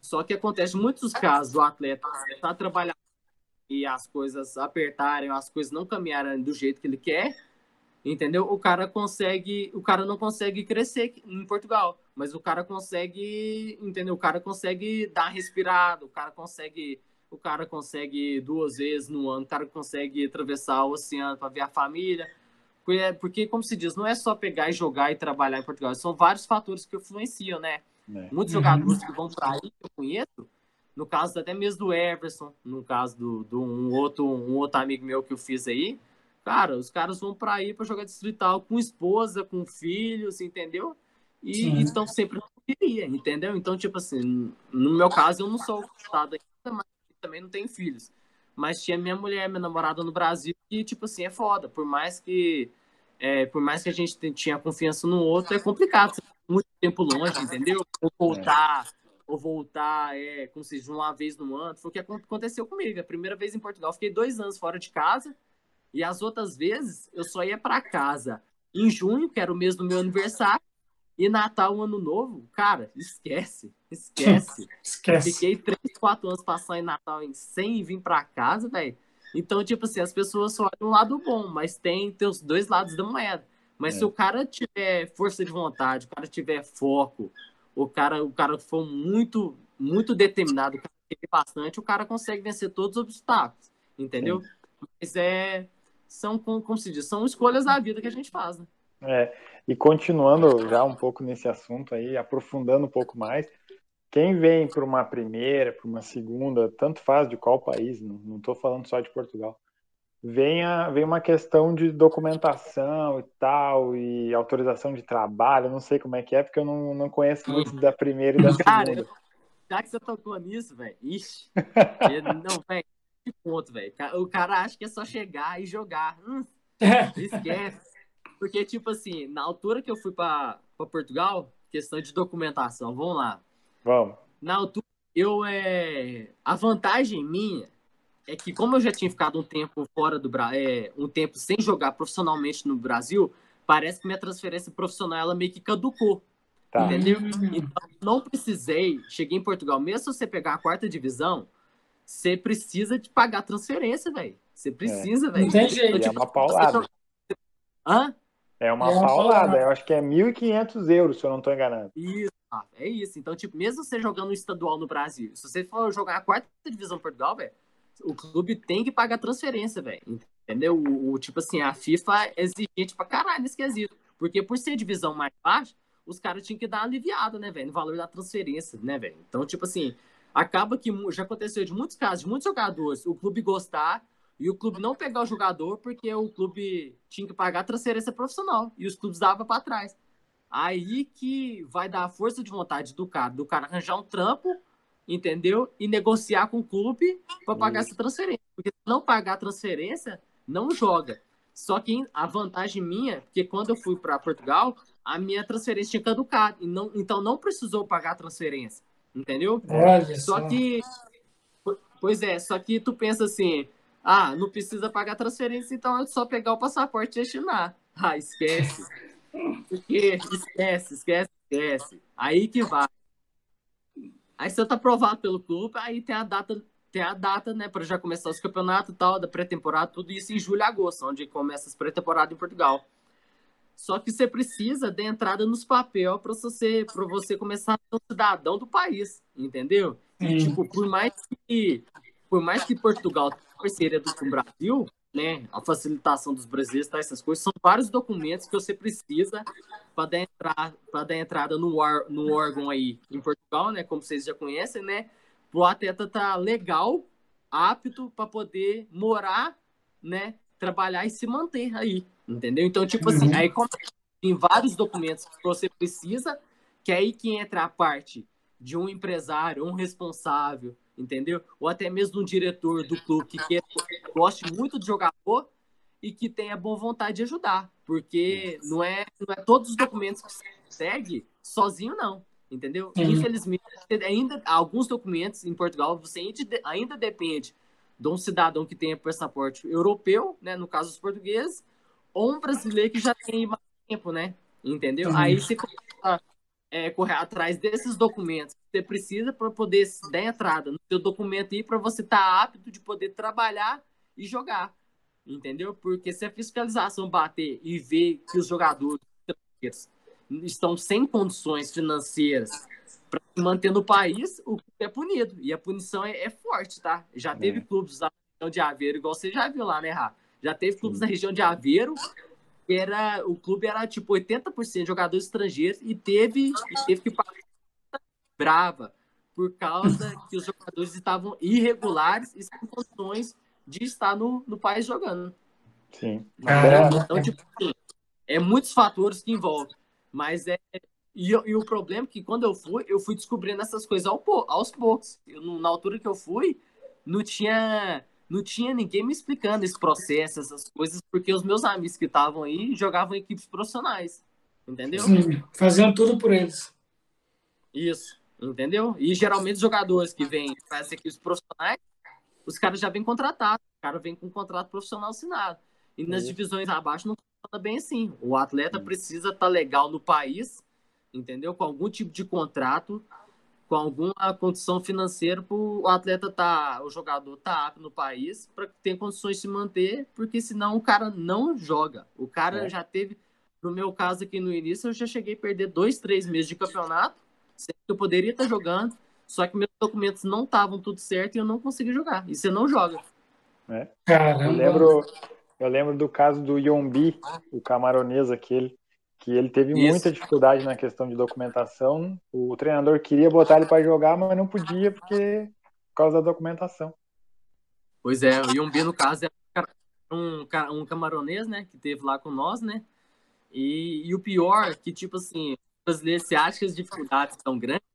Só que acontece muitos casos o atleta está trabalhando e as coisas apertarem, as coisas não caminharem do jeito que ele quer, entendeu? O cara consegue, o cara não consegue crescer em Portugal, mas o cara consegue, entendeu? O cara consegue dar respirada, o cara consegue, o cara consegue duas vezes no ano, o cara consegue atravessar o oceano para ver a família. Porque, porque, como se diz, não é só pegar e jogar e trabalhar em Portugal, são vários fatores que influenciam, né? É. Muitos jogadores que vão para aí, que eu conheço, no caso até mesmo do Everson, no caso do, do um, outro, um outro amigo meu que eu fiz aí, Cara, os caras vão para aí para jogar distrital com esposa, com filhos, entendeu? E estão sempre na queria, entendeu? Então, tipo assim, no meu caso, eu não sou casado ainda, mas também não tenho filhos. Mas tinha minha mulher, minha namorada no Brasil, e, tipo assim, é foda. Por mais que, é, por mais que a gente tinha confiança no outro, é complicado. Muito tempo longe, entendeu? Ou voltar, é. ou voltar, é, como se diz, uma vez no ano. Foi o que aconteceu comigo. A primeira vez em Portugal, fiquei dois anos fora de casa. E as outras vezes eu só ia para casa em junho, que era o mês do meu aniversário, e Natal, Ano Novo, cara, esquece, esquece. esquece. Fiquei três, quatro anos passando em Natal sem vir para casa, velho. Então, tipo assim, as pessoas só olham um lado bom, mas tem, tem os dois lados da moeda. Mas é. se o cara tiver força de vontade, o cara tiver foco, o cara, o cara for muito, muito determinado, o cara bastante, o cara consegue vencer todos os obstáculos, entendeu? Mas é são, como se diz, são escolhas da vida que a gente faz, né? É, e continuando já um pouco nesse assunto aí, aprofundando um pouco mais, quem vem para uma primeira, para uma segunda, tanto faz de qual país, não estou falando só de Portugal, vem, a, vem uma questão de documentação e tal, e autorização de trabalho, não sei como é que é, porque eu não, não conheço muito da primeira e da segunda. Cara, já que você tocou nisso, velho, ixi, não, velho, de ponto, velho. O cara acha que é só chegar e jogar. Hum, esquece. Porque, tipo assim, na altura que eu fui para Portugal, questão de documentação, vamos lá. Vamos. Na altura, eu é. A vantagem minha é que, como eu já tinha ficado um tempo fora do Brasil, é, um tempo sem jogar profissionalmente no Brasil, parece que minha transferência profissional ela meio que caducou. Tá. Entendeu? Então, não precisei. Cheguei em Portugal, mesmo se você pegar a quarta divisão, você precisa de pagar transferência, velho. Você precisa, é. velho. Não tem jeito. Tipo, é uma paulada. Hã? É uma, é uma paulada. paulada. Eu acho que é 1.500 euros, se eu não estou enganado. Isso, é isso. Então, tipo, mesmo você jogando estadual no Brasil, se você for jogar a quarta divisão em Portugal, velho, o clube tem que pagar transferência, velho. Entendeu? O, o, tipo assim, a FIFA é exigente pra caralho nesse quesito. Porque por ser divisão mais baixa, os caras tinham que dar aliviada, né, velho? No valor da transferência, né, velho? Então, tipo assim, acaba que já aconteceu de muitos casos, de muitos jogadores, o clube gostar e o clube não pegar o jogador porque o clube tinha que pagar transferência profissional e os clubes davam para trás. Aí que vai dar a força de vontade do cara, do cara arranjar um trampo, entendeu? E negociar com o clube para pagar essa transferência. Porque se não pagar a transferência, não joga. Só que a vantagem minha, porque quando eu fui para Portugal, a minha transferência tinha caducado. E não, então não precisou pagar a transferência. Entendeu? Olha só, que. Pois é, só que tu pensa assim, ah, não precisa pagar transferência, então é só pegar o passaporte e destinar. Ah, esquece. Porque esquece, esquece, esquece. Aí que vai. Aí você tá aprovado pelo clube, aí tem a data, tem a data, né, para já começar os campeonatos e tal, da pré-temporada, tudo isso em julho e agosto, onde começa as pré-temporadas em Portugal. Só que você precisa de entrada nos papel para você, para você começar a ser um cidadão do país, entendeu? E, tipo, por mais que por mais que Portugal tenha parceria do, com o Brasil, né, a facilitação dos brasileiros, tá, essas coisas, são vários documentos que você precisa para dar, entrar, dar entrada no, or, no órgão aí em Portugal, né, como vocês já conhecem, né, para o atleta estar tá legal, apto para poder morar, né, trabalhar e se manter aí, entendeu? Então, tipo assim, uhum. aí tem vários documentos que você precisa, que é aí que entra a parte de um empresário, um responsável, entendeu? Ou até mesmo um diretor do clube que quer, goste muito de jogador e que tenha boa vontade de ajudar, porque não é, não é todos os documentos que você consegue sozinho, não, entendeu? Uhum. Infelizmente, ainda alguns documentos em Portugal você ainda, depende de um cidadão que tenha passaporte europeu, né, no caso dos portugueses, ou um brasileiro que já tem mais tempo, né? Entendeu? Uhum. Aí você começa é, correr atrás desses documentos que você precisa para poder dar entrada no seu documento aí para você estar tá apto de poder trabalhar e jogar. Entendeu? Porque se a fiscalização bater e ver que os jogadores estão sem condições financeiras para manter no país, o clube é punido. E a punição é, é forte, tá? Já teve é. clubes na região de Aveiro, igual você já viu lá, né, Rá? Já teve clubes Sim. na região de Aveiro, era, o clube era tipo 80% de jogadores estrangeiros e teve, e teve que pagar brava por causa que os jogadores estavam irregulares e sem condições de estar no, no país jogando. Sim. Então, tipo, assim, é muitos fatores que envolvem. Mas é, e, e, o problema é que quando eu fui, eu fui descobrindo essas coisas ao, aos poucos. Eu, na altura que eu fui, não tinha, não tinha ninguém me explicando esse processo, essas coisas, porque os meus amigos que estavam aí jogavam em equipes profissionais. Entendeu? Sim, faziam tudo por eles. Isso, entendeu? E geralmente os jogadores que vêm para essas equipes profissionais, os caras já vêm contratados, o cara vem com um contrato profissional assinado. E nas divisões abaixo não funciona bem assim. O atleta precisa estar tá legal no país entendeu? Com algum tipo de contrato, com alguma condição financeira para o atleta tá, o jogador tá apto no país para ter condições de se manter, porque senão o cara não joga. O cara é. já teve, no meu caso aqui no início, eu já cheguei a perder dois, três meses de campeonato, sendo que eu poderia estar jogando, só que meus documentos não estavam tudo certo e eu não consegui jogar. E você não joga. É. Eu lembro, eu lembro do caso do Yombi, o camaronês aquele que ele teve Isso. muita dificuldade na questão de documentação. O treinador queria botar ele para jogar, mas não podia porque por causa da documentação. Pois é, o Yumbi, no caso, é um, um camaronês, né, que teve lá com nós, né? E, e o pior é que, tipo assim, os brasileiros se acham que as dificuldades são grandes,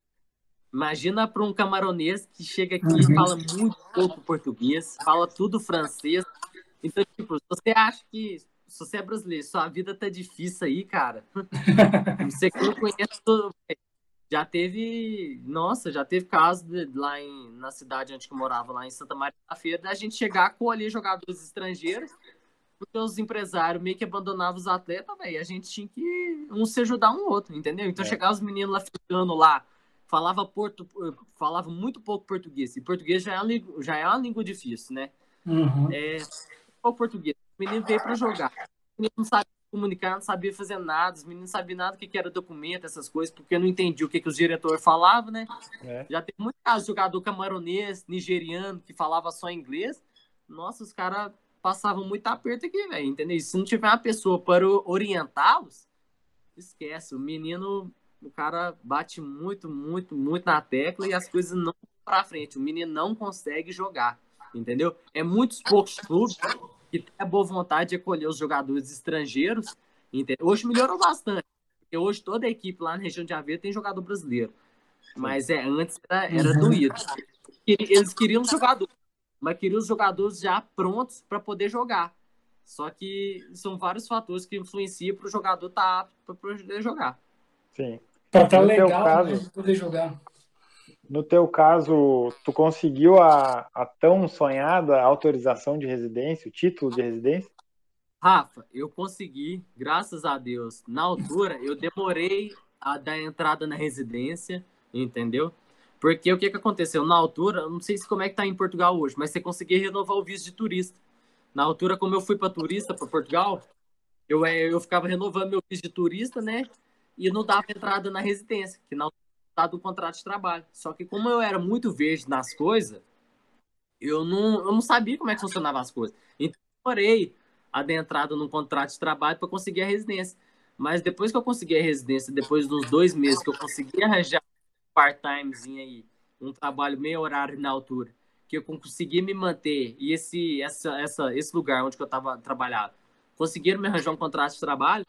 Imagina para um camaronês que chega aqui e uhum. fala muito pouco português, fala tudo francês. Então, tipo, você acha que se você é brasileiro, sua vida tá difícil aí, cara. você que conhece tudo. Já teve, nossa, já teve caso de, lá em, na cidade onde eu morava, lá em Santa Maria da Feira, da gente chegar a colher jogadores estrangeiros, porque os empresários meio que abandonavam os atletas, velho. A gente tinha que um se ajudar um outro, entendeu? Então é. chegava os meninos lá ficando lá, falava, porto, falava muito pouco português. E português já é uma, já é uma língua difícil, né? Uhum. É, o português. O menino veio para jogar. O menino não sabia comunicar, não sabia fazer nada. Os meninos não sabiam nada o que, que era documento, essas coisas, porque não entendia o que, que os diretores falavam, né? É. Já tem muito caso de jogador camaronês, nigeriano, que falava só inglês. Nossa, os caras passavam muito aperto aqui, velho, entendeu? Se não tiver uma pessoa para orientá-los, esquece. O menino o cara bate muito, muito, muito na tecla e as coisas não vão pra frente. O menino não consegue jogar, entendeu? É muitos poucos clubes que têm a boa vontade de acolher os jogadores estrangeiros. Entendeu? Hoje melhorou bastante, porque hoje toda a equipe lá na região de Aveiro tem jogador brasileiro. Mas é, antes era, era uhum. doído. Eles queriam jogador, mas queriam os jogadores já prontos para poder jogar. Só que são vários fatores que influenciam para o jogador estar tá apto para poder jogar. Sim. Pra estar tá legal caso, né, poder jogar. No teu caso, tu conseguiu a, a tão sonhada autorização de residência, o título de residência? Rafa, eu consegui, graças a Deus. Na altura, eu demorei a dar entrada na residência, entendeu? Porque o que, que aconteceu? Na altura, não sei se como é que tá em Portugal hoje, mas você conseguia renovar o visto de turista. Na altura, como eu fui para turista para Portugal, eu, é, eu ficava renovando meu visto de turista, né? e não dava entrada na residência, que não dado o contrato de trabalho. Só que como eu era muito verde nas coisas, eu não, eu não sabia como é que funcionavam as coisas. Então, eu demorei a dar entrada no contrato de trabalho para conseguir a residência. Mas depois que eu consegui a residência, depois dos dois meses que eu consegui arranjar um part-timezinho aí, um trabalho meio horário na altura, que eu consegui me manter, e esse, essa, essa, esse lugar onde eu estava trabalhando, conseguiram me arranjar um contrato de trabalho,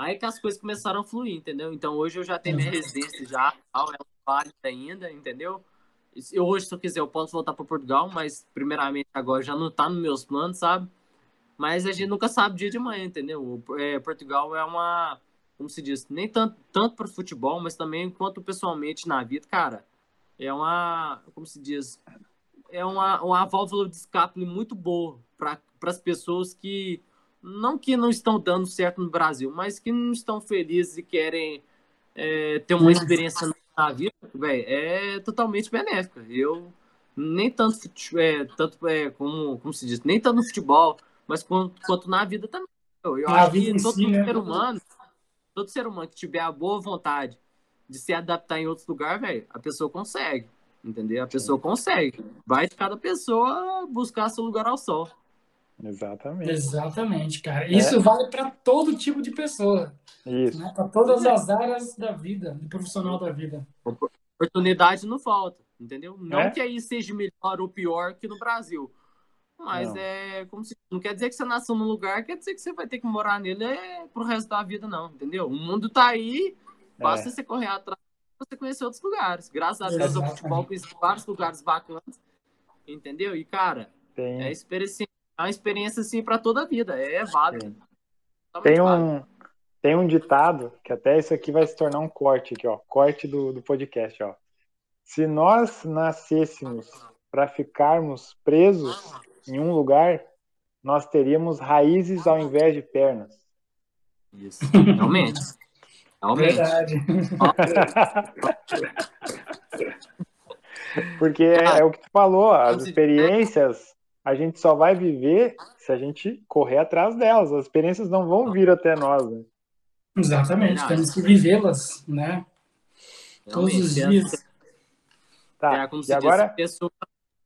Aí que as coisas começaram a fluir, entendeu? Então hoje eu já tenho minha residência já, ela é válida ainda, entendeu? Eu, hoje, se eu quiser, eu posso voltar para Portugal, mas primeiramente agora já não está nos meus planos, sabe? Mas a gente nunca sabe dia de manhã, entendeu? É, Portugal é uma, como se diz, nem tanto, tanto para futebol, mas também quanto pessoalmente na vida, cara, é uma, como se diz, é uma, uma válvula de escape muito boa para as pessoas que não que não estão dando certo no Brasil, mas que não estão felizes e querem é, ter uma experiência na vida, véio, é totalmente benéfica. Eu nem tanto, é, tanto é, como, como se diz, nem tanto no futebol, mas quanto, quanto na vida também. Eu, eu acho que todo si, né? ser humano, todo ser humano que tiver a boa vontade de se adaptar em outros lugares, velho, a pessoa consegue, entendeu? A pessoa consegue. Vai de cada pessoa buscar seu lugar ao sol. Exatamente. Exatamente, cara. É. Isso vale para todo tipo de pessoa. Isso. Né? Para todas as áreas da vida, do profissional da vida. Oportunidade não falta, entendeu? Não é? que aí seja melhor ou pior que no Brasil. Mas não. é como se. Não quer dizer que você nasceu num lugar, quer dizer que você vai ter que morar nele é, pro resto da vida, não, entendeu? O mundo tá aí, basta é. você correr atrás você conhecer outros lugares. Graças a Deus, o futebol conhece vários lugares bacanas, entendeu? E, cara, Tem. é experiência é uma experiência assim para toda a vida, é válido. Tem um, tem um ditado, que até isso aqui vai se tornar um corte aqui, ó, corte do, do podcast, ó. Se nós nascêssemos para ficarmos presos em um lugar, nós teríamos raízes ao invés de pernas. Isso, realmente. Realmente. Verdade. Porque é, é, o que tu falou, as experiências a gente só vai viver se a gente correr atrás delas. As experiências não vão vir até nós. Né? Exatamente, temos que vivê-las, né? Todos os dias. Tá, é, e agora... Diz, pessoa...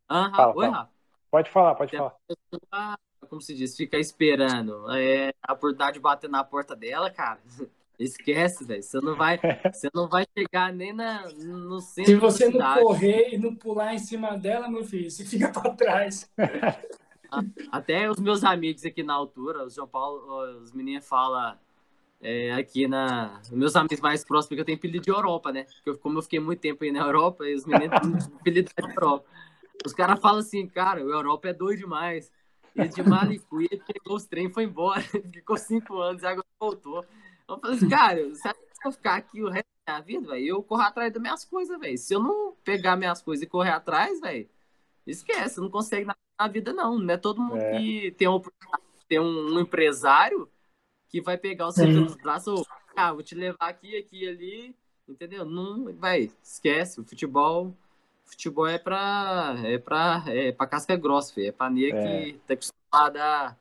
ah, fala, Oi, fala. Pode falar, pode falar. Pessoa, como se diz, fica esperando é, a oportunidade de bater na porta dela, cara. Esquece, velho. Você não vai, você não vai chegar nem na, no centro. Se você não correr e não pular em cima dela, meu filho, você fica para trás. Até os meus amigos aqui na altura, o João Paulo, os meninos falam é, aqui na. Meus amigos mais próximos que eu tenho apelido de Europa, né? Porque como eu fiquei muito tempo aí na Europa, e os meninos têm apelido de Europa. Os caras falam assim, cara, o Europa é doido demais. Ele de Malicuia, pegou os trem e foi embora. Ficou cinco anos e agora voltou. Eu falei assim, cara, se eu ficar aqui o resto da minha vida, velho, eu corro atrás das minhas coisas, velho. Se eu não pegar minhas coisas e correr atrás, velho, esquece, não consegue nada na vida, não. Não é todo mundo é. que tem, um, tem um, empresário que vai pegar o seu uhum. braço, ah, vou te levar aqui, aqui ali, entendeu? Não, vai, esquece. O futebol, futebol é pra, é pra, é pra casca grossa, filho. é pra nego é. que tá acostumada a...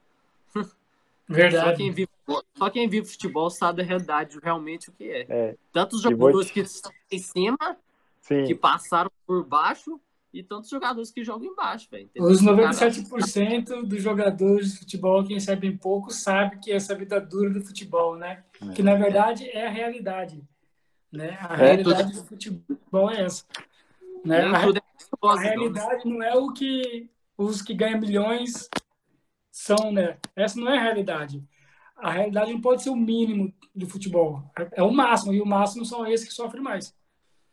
Verdade. Só quem, vive, só quem vive futebol sabe a realidade, realmente o que é. é. Tantos jogadores te... que estão em cima, Sim. que passaram por baixo, e tantos jogadores que jogam embaixo, velho. Os 97% dos jogadores de futebol que recebem pouco sabem que essa vida dura do futebol, né? É. Que na verdade é a realidade. Né? A é, realidade tudo... do futebol é essa. Né? A, é a, realidade não é o que os que ganham milhões são, né? Essa não é a realidade. A realidade não pode ser o mínimo do futebol. É o máximo, e o máximo são esses que sofrem mais.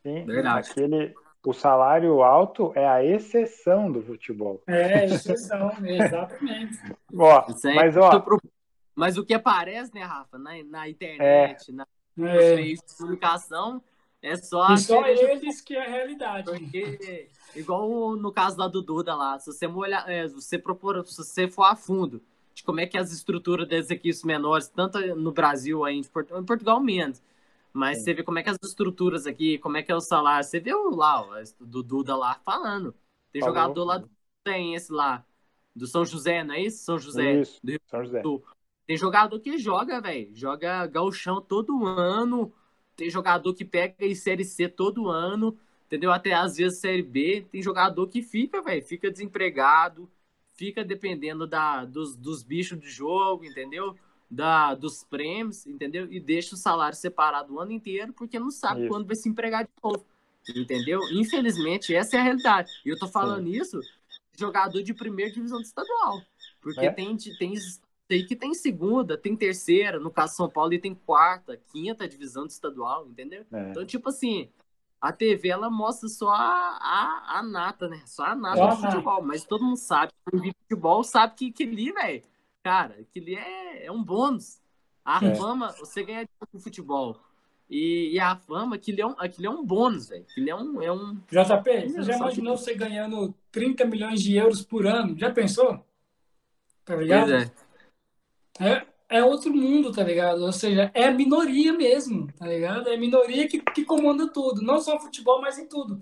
Sim, Verdade. Aquele, o salário alto é a exceção do futebol. É, exceção, exatamente. ó, mas, ó, mas o que aparece, né, Rafa, na, na internet, é. na é. meios de comunicação, é só. E só eles que é a realidade. Porque, igual no caso lá do Duda lá, se você molhar, é, você propor, se você for a fundo de como é que as estruturas das equipes menores, tanto no Brasil aí, em Portugal menos, mas Sim. você vê como é que as estruturas aqui, como é que é o salário. Você vê o lá, o do Duda lá falando. Tem Falou. jogador lá, tem esse lá, do São José, não é isso? São José. Isso, do, São José. Do, tem jogador que joga, velho. Joga galchão todo ano. Tem jogador que pega em Série C todo ano. Entendeu? Até às vezes Série B. Tem jogador que fica, velho. Fica desempregado. Fica dependendo da, dos, dos bichos de jogo, entendeu? da, dos prêmios, entendeu? E deixa o salário separado o ano inteiro, porque não sabe isso. quando vai se empregar de novo. Entendeu? Infelizmente, essa é a realidade. E eu tô falando Sim. isso jogador de primeira divisão do estadual. Porque é? tem, tem, tem que tem segunda, tem terceira, no caso São Paulo, e tem quarta, quinta divisão do estadual, entendeu? É. Então, tipo assim, a TV ela mostra só a, a, a nata, né? Só a nata do futebol. Mas todo mundo sabe, quem vive futebol sabe que, que ali, velho, Cara, aquilo é, é um bônus. A é. fama, você ganha com o futebol. E, e, a fama, aquilo é um, aquilo é um bônus, velho. Aquilo é um, é um. JP, você já imaginou você ganhando 30 milhões de euros por ano? Já pensou? Tá ligado? É. é. É, outro mundo, tá ligado? Ou seja, é a minoria mesmo, tá ligado? É a minoria que, que comanda tudo. Não só futebol, mas em tudo.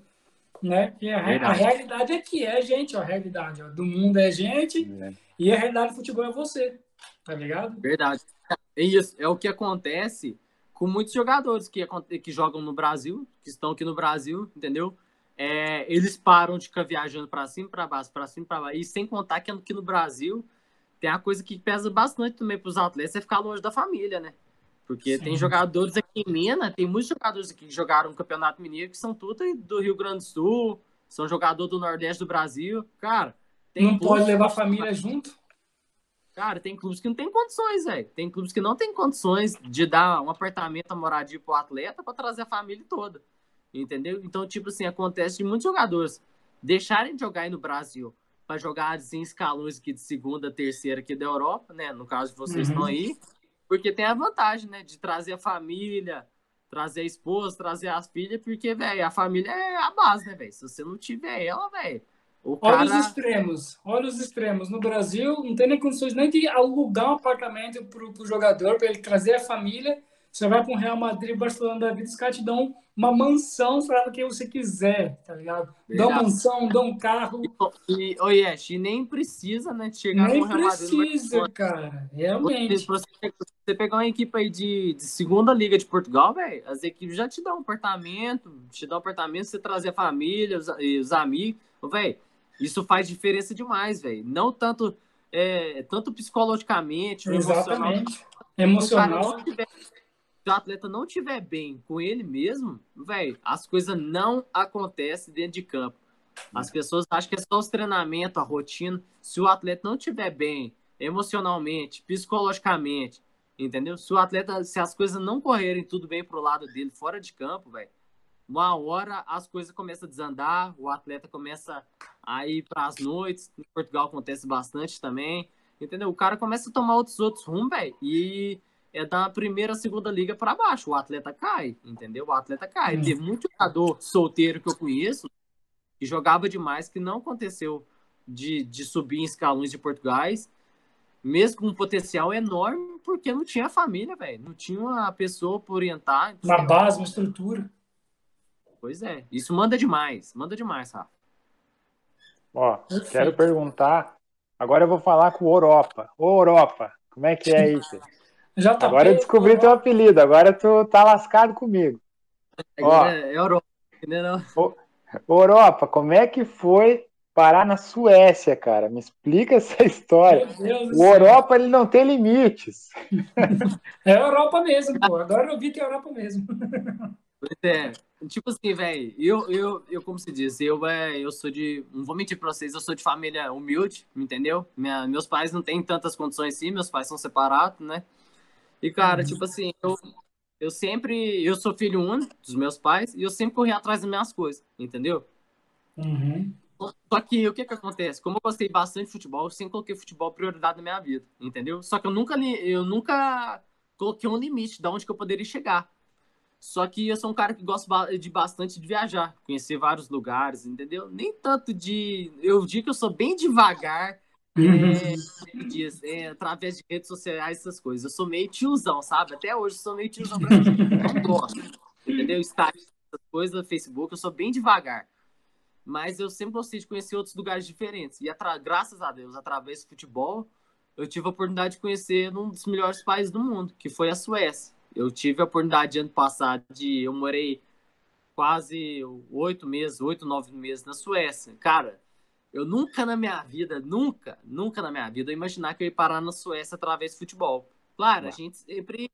Né? E a, a realidade é que é gente, ó, a realidade ó, do mundo é gente. É e a realidade do futebol é você, tá ligado? Verdade. É isso, é o que acontece com muitos jogadores que, que jogam no Brasil, que estão aqui no Brasil, entendeu? É, eles param de ficar viajando para cima, para baixo, para cima, para baixo. E sem contar que aqui no Brasil tem a coisa que pesa bastante também para os atletas é ficar longe da família, né? Porque Sim. tem jogadores aqui em Minas, tem muitos jogadores aqui que jogaram no Campeonato Mineiro que são tudo do Rio Grande do Sul, são jogadores do Nordeste do Brasil. Cara, tem não pode levar a família junto? Cara, tem clubes que não tem condições, velho. Tem clubes que não tem condições de dar um apartamento, a moradia pro atleta para trazer a família toda. Entendeu? Então, tipo assim, acontece de muitos jogadores deixarem de jogar aí no Brasil para jogar assim, em escalões aqui de segunda, terceira aqui da Europa, né? No caso de vocês uhum. estão aí, porque tem a vantagem, né? De trazer a família, trazer a esposa, trazer as filhas, porque, velho, a família é a base, né, velho? Se você não tiver ela, velho, Cara... Olha os extremos, olha os extremos. No Brasil, não tem nem condições nem de alugar um apartamento para o jogador, para ele trazer a família. Você vai para um Real Madrid, Barcelona da vida, os caras te dão uma mansão para o que você quiser, tá ligado? Dão mansão, dão carro. E, oh, yes, e nem precisa, né, de chegar nem no Real Madrid. Nem precisa, cara, realmente. Você, você pegar uma equipe aí de, de segunda liga de Portugal, velho, as equipes já te dão um apartamento, te dão um apartamento, você trazer a família, os, os amigos. Velho, isso faz diferença demais, velho. Não tanto, é, tanto psicologicamente, Exatamente. emocional. emocional. Se, se o atleta não tiver bem com ele mesmo, velho, as coisas não acontecem dentro de campo. As pessoas acham que é só os treinamentos, a rotina. Se o atleta não tiver bem emocionalmente, psicologicamente, entendeu? Se o atleta, se as coisas não correrem tudo bem pro lado dele, fora de campo, velho, uma hora as coisas começam a desandar, o atleta começa a ir para as noites, em Portugal acontece bastante também, entendeu? O cara começa a tomar outros outros rumos, velho, e é da primeira, segunda liga para baixo, o atleta cai, entendeu? O atleta cai. Hum. Teve muito jogador solteiro que eu conheço que jogava demais, que não aconteceu de, de subir em escalões de Portugais, mesmo com um potencial enorme, porque não tinha família, velho. Não tinha uma pessoa para orientar. Uma base, uma estrutura. Pois é, isso manda demais, manda demais, Rafa. Ó, Perfeito. quero perguntar. Agora eu vou falar com o Europa. Ô, Europa, como é que é isso? JP, agora eu descobri Europa. teu apelido, agora tu tá lascado comigo. Agora Ó, é Europa, entendeu? Europa, como é que foi parar na Suécia, cara? Me explica essa história. O Europa ele não tem limites. É Europa mesmo, pô. Agora eu vi que é Europa mesmo. Pois é. Tipo assim, velho, eu, eu, eu, como se diz, eu, é, eu sou de. Não vou mentir pra vocês, eu sou de família humilde, entendeu? Minha, meus pais não têm tantas condições assim, meus pais são separados, né? E, cara, uhum. tipo assim, eu, eu sempre. Eu sou filho único dos meus pais e eu sempre corri atrás das minhas coisas, entendeu? Uhum. Só que o que que acontece? Como eu gostei bastante de futebol, eu sempre coloquei futebol prioridade na minha vida, entendeu? Só que eu nunca, eu nunca coloquei um limite de onde que eu poderia chegar. Só que eu sou um cara que gosta de bastante de viajar, conhecer vários lugares, entendeu? Nem tanto de. Eu digo que eu sou bem devagar. É, é, através de redes sociais, essas coisas. Eu sou meio tiozão, sabe? Até hoje eu sou meio tiozão pra Não gosto, entendeu? Instagram, essas coisas, Facebook, eu sou bem devagar. Mas eu sempre gostei de conhecer outros lugares diferentes. E graças a Deus, através do futebol, eu tive a oportunidade de conhecer um dos melhores países do mundo, que foi a Suécia. Eu tive a oportunidade ano passado de. Eu morei quase oito meses, oito, nove meses na Suécia. Cara, eu nunca na minha vida, nunca, nunca na minha vida, eu imaginar que eu ia parar na Suécia através do futebol. Claro, a gente sempre.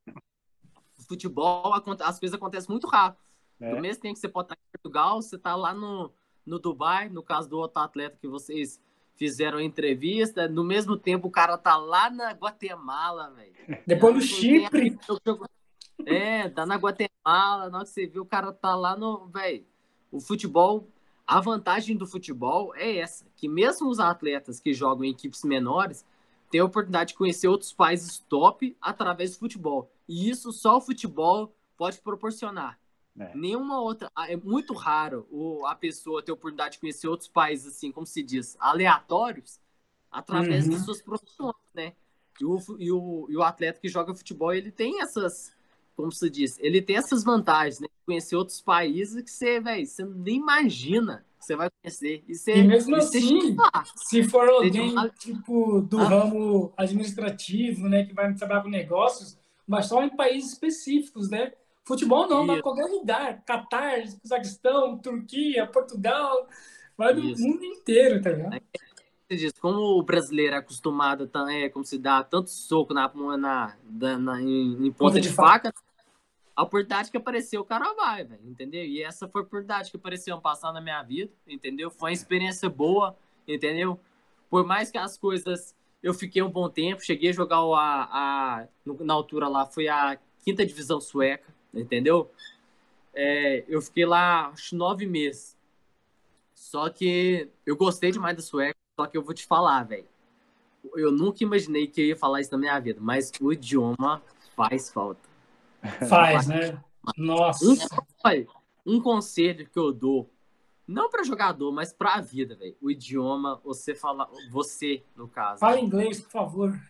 Futebol, as coisas acontecem muito rápido. É. No mesmo tempo que você pode estar em Portugal, você está lá no, no Dubai, no caso do outro atleta que vocês fizeram entrevista, no mesmo tempo o cara tá lá na Guatemala, velho. Depois no Chipre. É, tá na Guatemala, na hora que você vê, o cara tá lá no. Velho, o futebol. A vantagem do futebol é essa: que mesmo os atletas que jogam em equipes menores têm a oportunidade de conhecer outros países top através do futebol. E isso só o futebol pode proporcionar. É. Nenhuma outra. É muito raro o, a pessoa ter a oportunidade de conhecer outros países, assim, como se diz, aleatórios, através uhum. das suas profissões, né? E o, e, o, e o atleta que joga futebol, ele tem essas como você disse, ele tem essas vantagens, né? Conhecer outros países que você, velho, você nem imagina que você vai conhecer. E, você, e mesmo assim, se for alguém, tipo, do ah. ramo administrativo, né, que vai trabalhar com negócios, mas só em países específicos, né? Futebol não, vai em qualquer lugar. Catar, Cazaquistão, Turquia, Portugal, vai no Isso. mundo inteiro, tá ligado? Você diz, como o brasileiro é acostumado, é, como se dá tanto soco na, na, na, em, em ponta, de, de faca, faca a oportunidade que apareceu, o cara vai, velho, entendeu? E essa foi a oportunidade que apareceu ano passado na minha vida, entendeu? Foi uma experiência boa, entendeu? Por mais que as coisas. Eu fiquei um bom tempo, cheguei a jogar a, a na altura lá, foi a quinta divisão sueca, entendeu? É, eu fiquei lá acho nove meses. Só que eu gostei demais da sueca, só que eu vou te falar, velho. Eu nunca imaginei que eu ia falar isso na minha vida, mas o idioma faz falta. Faz, né? Nossa. Um, um conselho que eu dou, não para jogador, mas para a vida, velho. O idioma, você fala, você, no caso. Fala inglês, por favor.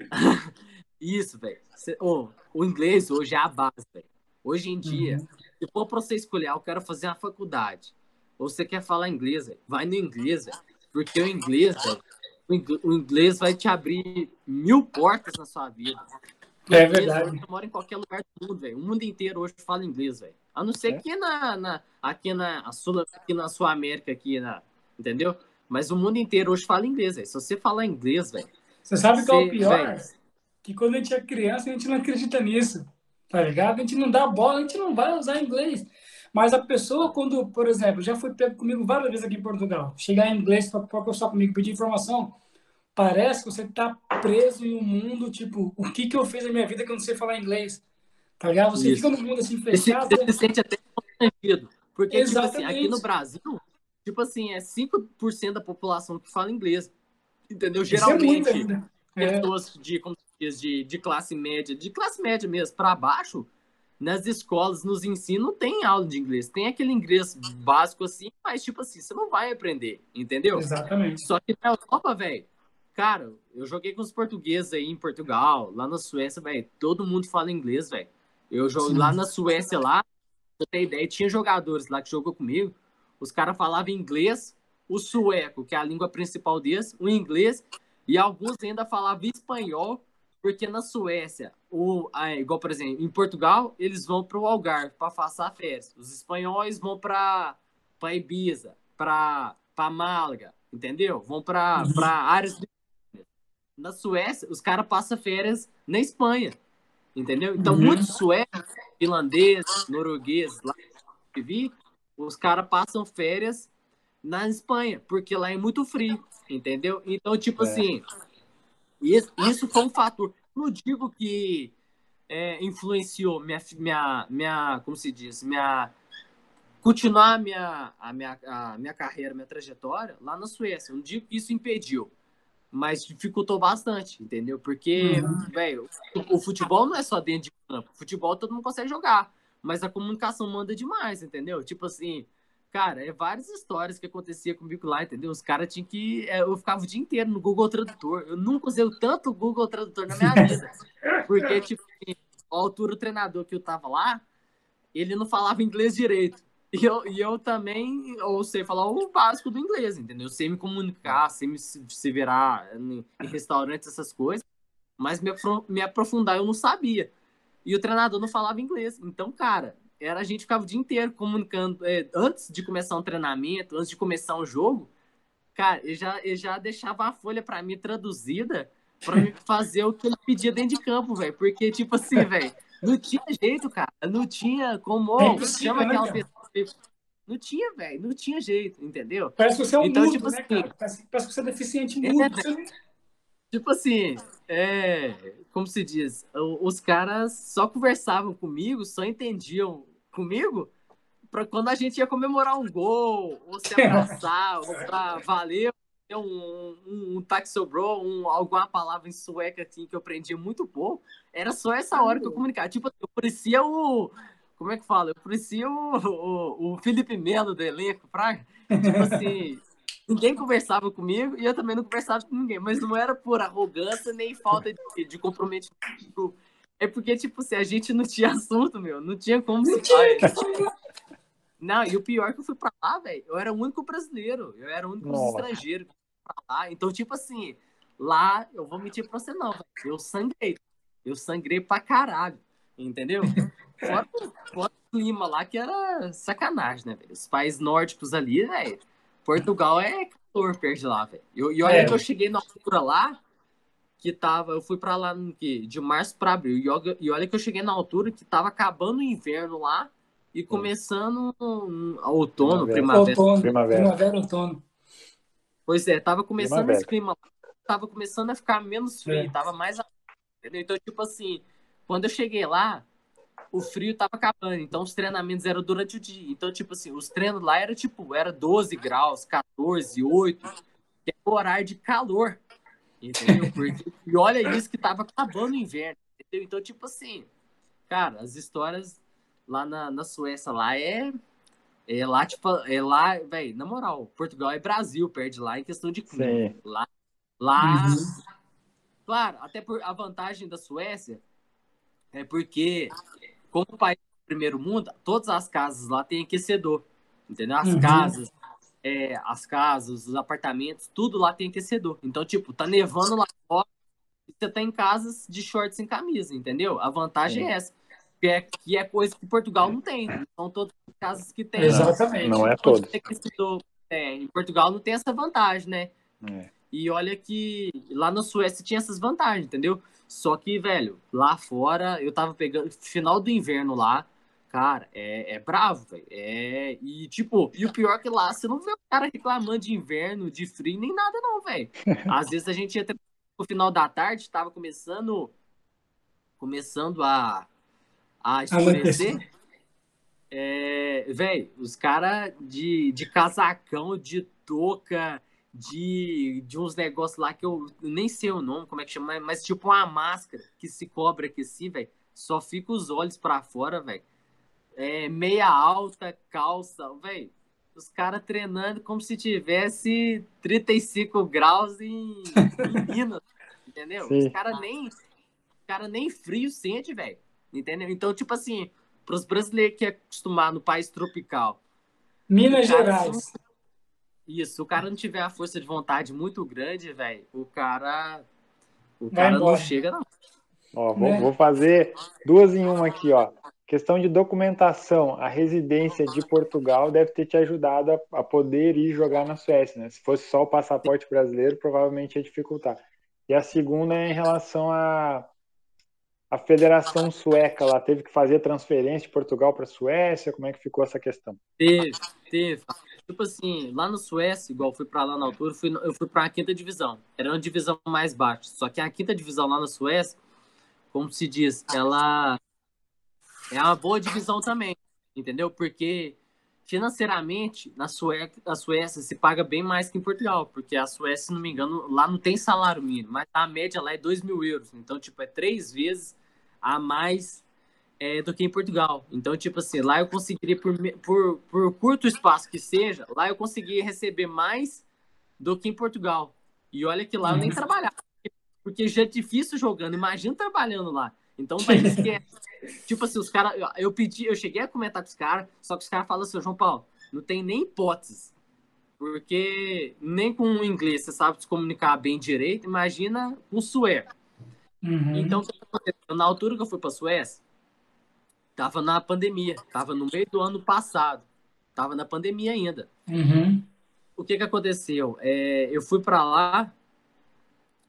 Isso, velho. Oh, o inglês hoje é a base, velho. Hoje em dia, uhum. se for para você escolher, ah, eu quero fazer uma faculdade, ou você quer falar inglês, véio, vai no inglês, velho. Porque o inglês, véio, o inglês vai te abrir mil portas na sua vida. É verdade. Você mora em qualquer lugar do mundo, velho. O mundo inteiro hoje fala inglês, velho. A não ser é? que na, na, aqui, na, Sul, aqui na Sul América, aqui na, entendeu? Mas o mundo inteiro hoje fala inglês, velho. Se você falar inglês, velho. Você sabe que é o pior? Véio, que quando a gente é criança, a gente não acredita nisso. Tá ligado? A gente não dá bola, a gente não vai usar inglês. Mas a pessoa, quando, por exemplo, já foi pego comigo várias vezes aqui em Portugal, chegar em inglês para conversar comigo, pedir informação, parece que você está preso em um mundo, tipo, o que que eu fiz na minha vida que eu não sei falar inglês? Tá ligado? Você Isso. fica num mundo assim fechado. Você se sente até constrangido. Porque, tipo assim, aqui no Brasil, tipo assim, é 5% da população que fala inglês. Entendeu? Geralmente, é pessoas de, como diz, de, de classe média, de classe média mesmo, para baixo, nas escolas, nos ensinos, não tem aula de inglês. Tem aquele inglês básico assim, mas tipo assim, você não vai aprender, entendeu? Exatamente. Só que na Europa, velho, cara, eu joguei com os portugueses aí em Portugal, lá na Suécia, velho, todo mundo fala inglês, velho. Eu jogo lá na Suécia lá, pra ter ideia, tinha jogadores lá que jogou comigo, os caras falavam inglês, o sueco, que é a língua principal deles, o inglês, e alguns ainda falavam espanhol porque na Suécia, o, igual, por exemplo, em Portugal, eles vão para o Algarve para passar férias. Os espanhóis vão para Ibiza, para Málaga, entendeu? Vão para uhum. áreas. Na Suécia, os caras passam férias na Espanha, entendeu? Então, uhum. muitos suecos, finlandeses, noruegueses, lá que vi, os caras passam férias na Espanha, porque lá é muito frio, entendeu? Então, tipo é. assim, isso, isso foi um fator. Não digo que é, influenciou minha, minha, minha, como se diz, minha continuar a minha, a minha, a minha carreira, minha trajetória lá na Suécia. Não digo que isso impediu, mas dificultou bastante, entendeu? Porque, uhum. velho, o, o, futebol não é só dentro de campo. O futebol todo mundo consegue jogar, mas a comunicação manda demais, entendeu? Tipo assim, Cara, é várias histórias que acontecia comigo lá, entendeu? Os caras tinham que. É, eu ficava o dia inteiro no Google Tradutor. Eu nunca usei tanto Google Tradutor na minha vida. Porque, tipo, a altura do treinador que eu tava lá, ele não falava inglês direito. E eu, e eu também, ou sei falar o básico do inglês, entendeu? Eu sei me comunicar, sei me se virar em, em restaurantes, essas coisas. Mas me, me aprofundar eu não sabia. E o treinador não falava inglês. Então, cara, era a gente ficava o dia inteiro comunicando, é, antes de começar um treinamento, antes de começar um jogo, cara, eu já, eu já deixava a folha para mim traduzida para fazer o que ele pedia dentro de campo, velho, porque, tipo assim, velho, não tinha jeito, cara, não tinha como, é chama né, aquela pessoa, não tinha, velho, não tinha jeito, entendeu? Parece que você é um então, mudo, tipo né, assim? Parece, parece, que você é deficiente mudo. É, você... Tipo assim, é, como se diz, os caras só conversavam comigo, só entendiam comigo para quando a gente ia comemorar um gol, ou se abraçar, ou pra valeu, um, um, um taque sobrou, um, alguma palavra em sueca assim, que eu aprendia muito pouco, era só essa hora que eu comunicava. Tipo, eu parecia o. Como é que fala? Eu parecia o, o, o Felipe Melo do elenco, praga. Tipo assim, ninguém conversava comigo e eu também não conversava com ninguém, mas não era por arrogância nem falta de, de comprometimento. É porque, tipo, se a gente não tinha assunto, meu, não tinha como se. Não, e o pior é que eu fui pra lá, velho, eu era o único brasileiro, eu era o único Nossa. estrangeiro pra lá. Então, tipo assim, lá, eu vou mentir pra você não, véio, eu sangrei. Eu sangrei pra caralho, entendeu? Fora, fora o clima lá, que era sacanagem, né, velho? Os países nórdicos ali, velho, Portugal é calor perto de lá, velho. E olha é. que eu cheguei na altura lá, que tava, eu fui para lá no que de março para abril. E, e olha que eu cheguei na altura que tava acabando o inverno lá e começando um, outono, primavera. Outono, primavera. primavera, outono. Pois é, tava começando primavera. esse clima, tava começando a ficar menos frio, é. tava mais então tipo assim, quando eu cheguei lá, o frio tava acabando, então os treinamentos eram durante o dia. Então, tipo assim, os treinos lá era tipo, era 12 graus, 14, 8, que é o horário de calor. Entendeu? Porque, e olha isso que tava acabando o inverno. Entendeu? Então, tipo assim, cara, as histórias lá na, na Suécia lá é. É lá, tipo, é lá, velho, na moral, Portugal é Brasil, perde lá em questão de clima. Sim. Lá, lá uhum. claro, até por a vantagem da Suécia é porque, como país do primeiro mundo, todas as casas lá têm aquecedor, entendeu? As uhum. casas, é, as casas, os apartamentos, tudo lá tem aquecedor. Então, tipo, tá nevando lá fora e você tá em casas de shorts sem camisa, entendeu? A vantagem é, é essa. Que é, que é coisa que Portugal não tem. São todas as casas que tem. Exatamente. Não é todo. É, em Portugal não tem essa vantagem, né? É. E olha que lá na Suécia tinha essas vantagens, entendeu? Só que, velho, lá fora eu tava pegando. Final do inverno lá, Cara, é, é bravo, velho. É, e, tipo, e o pior é que lá você não vê o cara reclamando de inverno, de frio, nem nada, não, velho. Às vezes a gente ia no final da tarde, estava começando começando a, a escurecer. É, velho, os caras de, de casacão, de touca, de, de uns negócios lá que eu nem sei o nome, como é que chama, mas tipo uma máscara que se cobre aqui assim, velho. Só fica os olhos para fora, velho. É, meia alta, calça, velho. Os caras treinando como se tivesse 35 graus em, em Minas, entendeu? Sim. Os caras nem, cara nem frio sente, velho. Entendeu? Então, tipo assim, para os brasileiros que é acostumado no país tropical. Minas Gerais. Isso, o cara não tiver a força de vontade muito grande, velho, o cara. O cara não chega, não. Ó, vou, né? vou fazer duas em uma aqui, ó. Questão de documentação. A residência de Portugal deve ter te ajudado a, a poder ir jogar na Suécia, né? Se fosse só o passaporte brasileiro, provavelmente ia dificultar. E a segunda é em relação a a Federação Sueca lá teve que fazer transferência de Portugal para a Suécia? Como é que ficou essa questão? Teve, teve. Tipo assim, lá no Suécia, igual fui para lá na altura, fui, eu fui para a quinta divisão. Era uma divisão mais baixa. Só que a quinta divisão lá na Suécia, como se diz, ela é uma boa divisão também, entendeu? Porque financeiramente, na Suécia, a Suécia se paga bem mais que em Portugal, porque a Suécia, se não me engano, lá não tem salário mínimo, mas a média lá é 2 mil euros. Então, tipo, é três vezes a mais é, do que em Portugal. Então, tipo assim, lá eu conseguiria, por, por, por curto espaço que seja, lá eu conseguiria receber mais do que em Portugal. E olha que lá eu nem uhum. trabalhava, porque já é difícil jogando, imagina trabalhando lá. Então, país que é. tipo assim, os caras. Eu pedi, eu cheguei a comentar com os caras, só que os caras falam assim, João Paulo, não tem nem hipótese. Porque nem com o inglês você sabe se comunicar bem direito, imagina com o sueco. Uhum. Então, na altura que eu fui para Suécia, tava na pandemia, tava no meio do ano passado, tava na pandemia ainda. Uhum. O que que aconteceu? É, eu fui para lá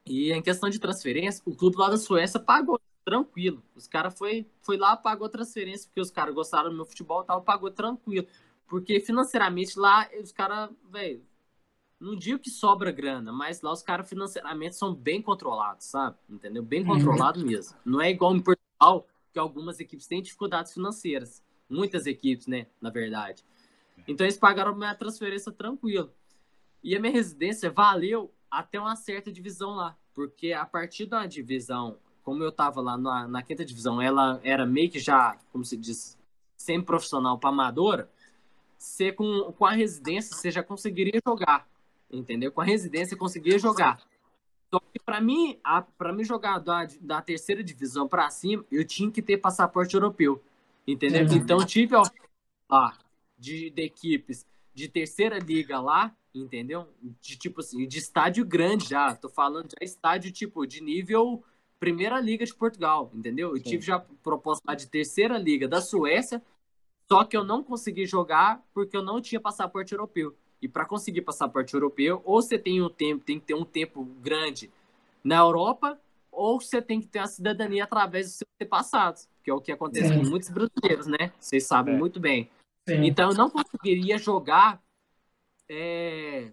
e em questão de transferência, o clube lá da Suécia pagou tranquilo. Os caras foi, foi lá, pagou transferência, porque os caras gostaram do meu futebol tal, pagou tranquilo. Porque financeiramente lá, os caras, velho, não digo que sobra grana, mas lá os caras financeiramente são bem controlados, sabe? Entendeu? Bem uhum. controlado mesmo. Não é igual em Portugal, que algumas equipes têm dificuldades financeiras. Muitas equipes, né? Na verdade. Então eles pagaram minha transferência tranquilo. E a minha residência valeu até uma certa divisão lá. Porque a partir da divisão como eu estava lá na, na, quinta divisão, ela era meio que já, como se diz, semi-profissional para amadora, você com, com a residência você já conseguiria jogar, entendeu? Com a residência você conseguiria jogar. Só que para mim, para mim jogar da, da terceira divisão para cima, eu tinha que ter passaporte europeu, entendeu? Uhum. Então tive lá de, de equipes de terceira liga lá, entendeu? De tipo assim, de estádio grande já, tô falando já estádio tipo de nível Primeira Liga de Portugal, entendeu? Eu Sim. tive já proposta lá de Terceira Liga da Suécia, só que eu não consegui jogar porque eu não tinha passaporte europeu. E para conseguir passaporte europeu, ou você tem um tempo, tem que ter um tempo grande na Europa, ou você tem que ter a cidadania através dos seus antepassados, que é o que acontece Sim. com muitos brasileiros, né? Vocês sabem é. muito bem. Sim. Então eu não conseguiria jogar é,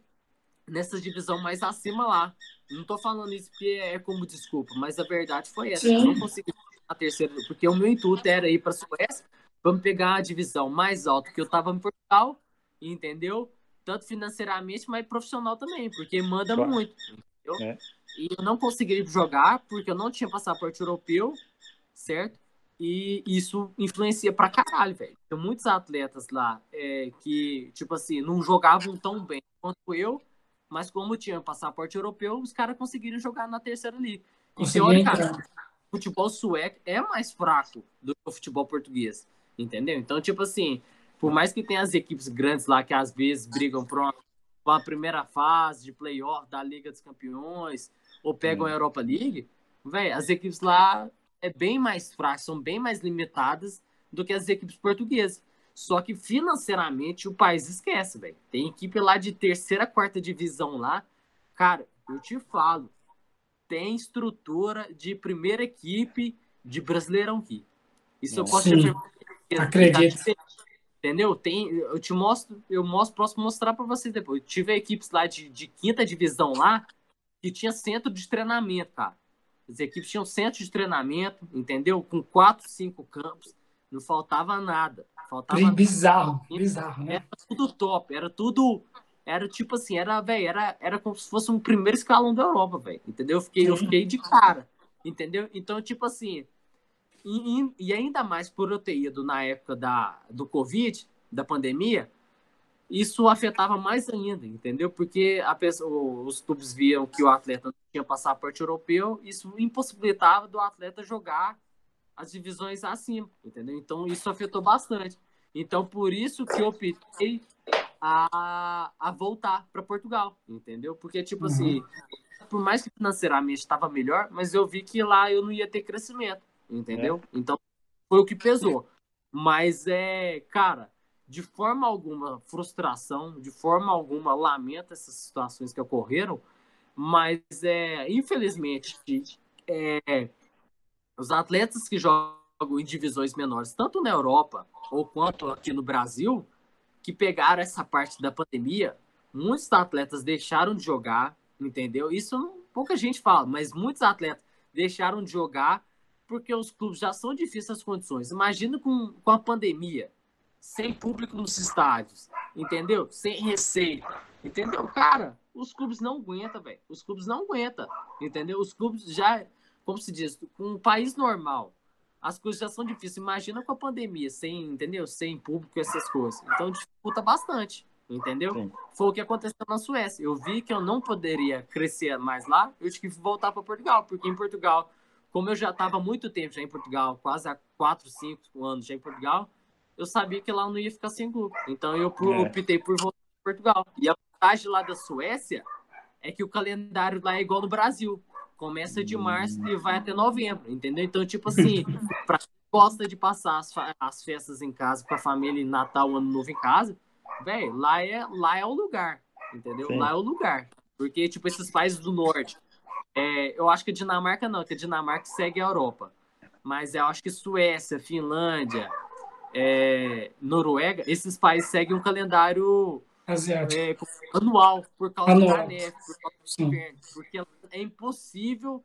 nessa divisão mais acima lá. Não tô falando isso porque é como desculpa, mas a verdade foi essa. Sim. Eu não consegui a terceira, porque o meu intuito era ir para a Suécia, vamos pegar a divisão mais alta que eu tava em Portugal, entendeu? Tanto financeiramente, mas profissional também, porque manda claro. muito. É. E eu não consegui jogar porque eu não tinha passaporte europeu, certo? E isso influencia pra caralho, velho. Tem muitos atletas lá é, que, tipo assim, não jogavam tão bem quanto eu, mas como tinha passaporte europeu, os caras conseguiram jogar na terceira liga. E teoricamente, o futebol sueco é mais fraco do que o futebol português. Entendeu? Então, tipo assim, por mais que tenha as equipes grandes lá que às vezes brigam por uma, uma primeira fase de playoff da Liga dos Campeões ou pegam hum. a Europa League, velho, as equipes lá é bem mais fracas, são bem mais limitadas do que as equipes portuguesas. Só que financeiramente o país esquece, velho. Tem equipe lá de terceira, quarta divisão lá. Cara, eu te falo, tem estrutura de primeira equipe de Brasileirão aqui. Isso eu posso Sim, acredito. Entendeu? Tem, eu te mostro, eu mostro, posso mostrar para vocês depois. Eu tive equipes lá de, de quinta divisão lá que tinha centro de treinamento, cara. As equipes tinham centro de treinamento, entendeu? Com quatro, cinco campos. Não faltava nada. Faltava bizarro, nada. bizarro, né? Era tudo top, era tudo. Era tipo assim, era, velho, era, era como se fosse um primeiro escalão da Europa, velho. Entendeu? Eu fiquei, eu fiquei de cara. Entendeu? Então, tipo assim. E, e ainda mais por eu ter ido na época da, do Covid, da pandemia, isso afetava mais ainda, entendeu? Porque a pessoa, os clubes viam que o atleta não tinha passaporte europeu, isso impossibilitava do atleta jogar as divisões acima, entendeu? Então isso afetou bastante. Então por isso que eu optei a, a voltar para Portugal, entendeu? Porque tipo assim, uhum. assim, por mais que financeiramente estava melhor, mas eu vi que lá eu não ia ter crescimento, entendeu? É. Então foi o que pesou. Mas é, cara, de forma alguma frustração, de forma alguma lamento essas situações que ocorreram, mas é, infelizmente é, os atletas que jogam em divisões menores, tanto na Europa ou quanto aqui no Brasil, que pegaram essa parte da pandemia, muitos atletas deixaram de jogar, entendeu? Isso pouca gente fala, mas muitos atletas deixaram de jogar porque os clubes já são difíceis as condições. Imagina com, com a pandemia, sem público nos estádios, entendeu? Sem receita, entendeu? Cara, os clubes não aguentam, velho. Os clubes não aguentam, entendeu? Os clubes já, como se diz, com um país normal, as coisas já são difíceis. Imagina com a pandemia, sem, entendeu? Sem público, essas coisas. Então dificulta bastante, entendeu? Sim. Foi o que aconteceu na Suécia. Eu vi que eu não poderia crescer mais lá, eu tive que voltar para Portugal, porque em Portugal, como eu já estava muito tempo já em Portugal, quase há 4, 5 anos já em Portugal, eu sabia que lá não ia ficar sem clube. Então eu é. optei por voltar para Portugal. E a vantagem lá da Suécia é que o calendário lá é igual no Brasil. Começa de março e vai até novembro, entendeu? Então, tipo assim, para quem gosta de passar as, as festas em casa com a família, Natal, Ano Novo em casa, velho, lá é, lá é o lugar, entendeu? Sim. Lá é o lugar. Porque, tipo, esses países do norte, é, eu acho que a Dinamarca não, que a Dinamarca segue a Europa. Mas eu acho que Suécia, Finlândia, é, Noruega, esses países seguem um calendário é, anual por causa anual. da neve, por causa do inverno, porque é impossível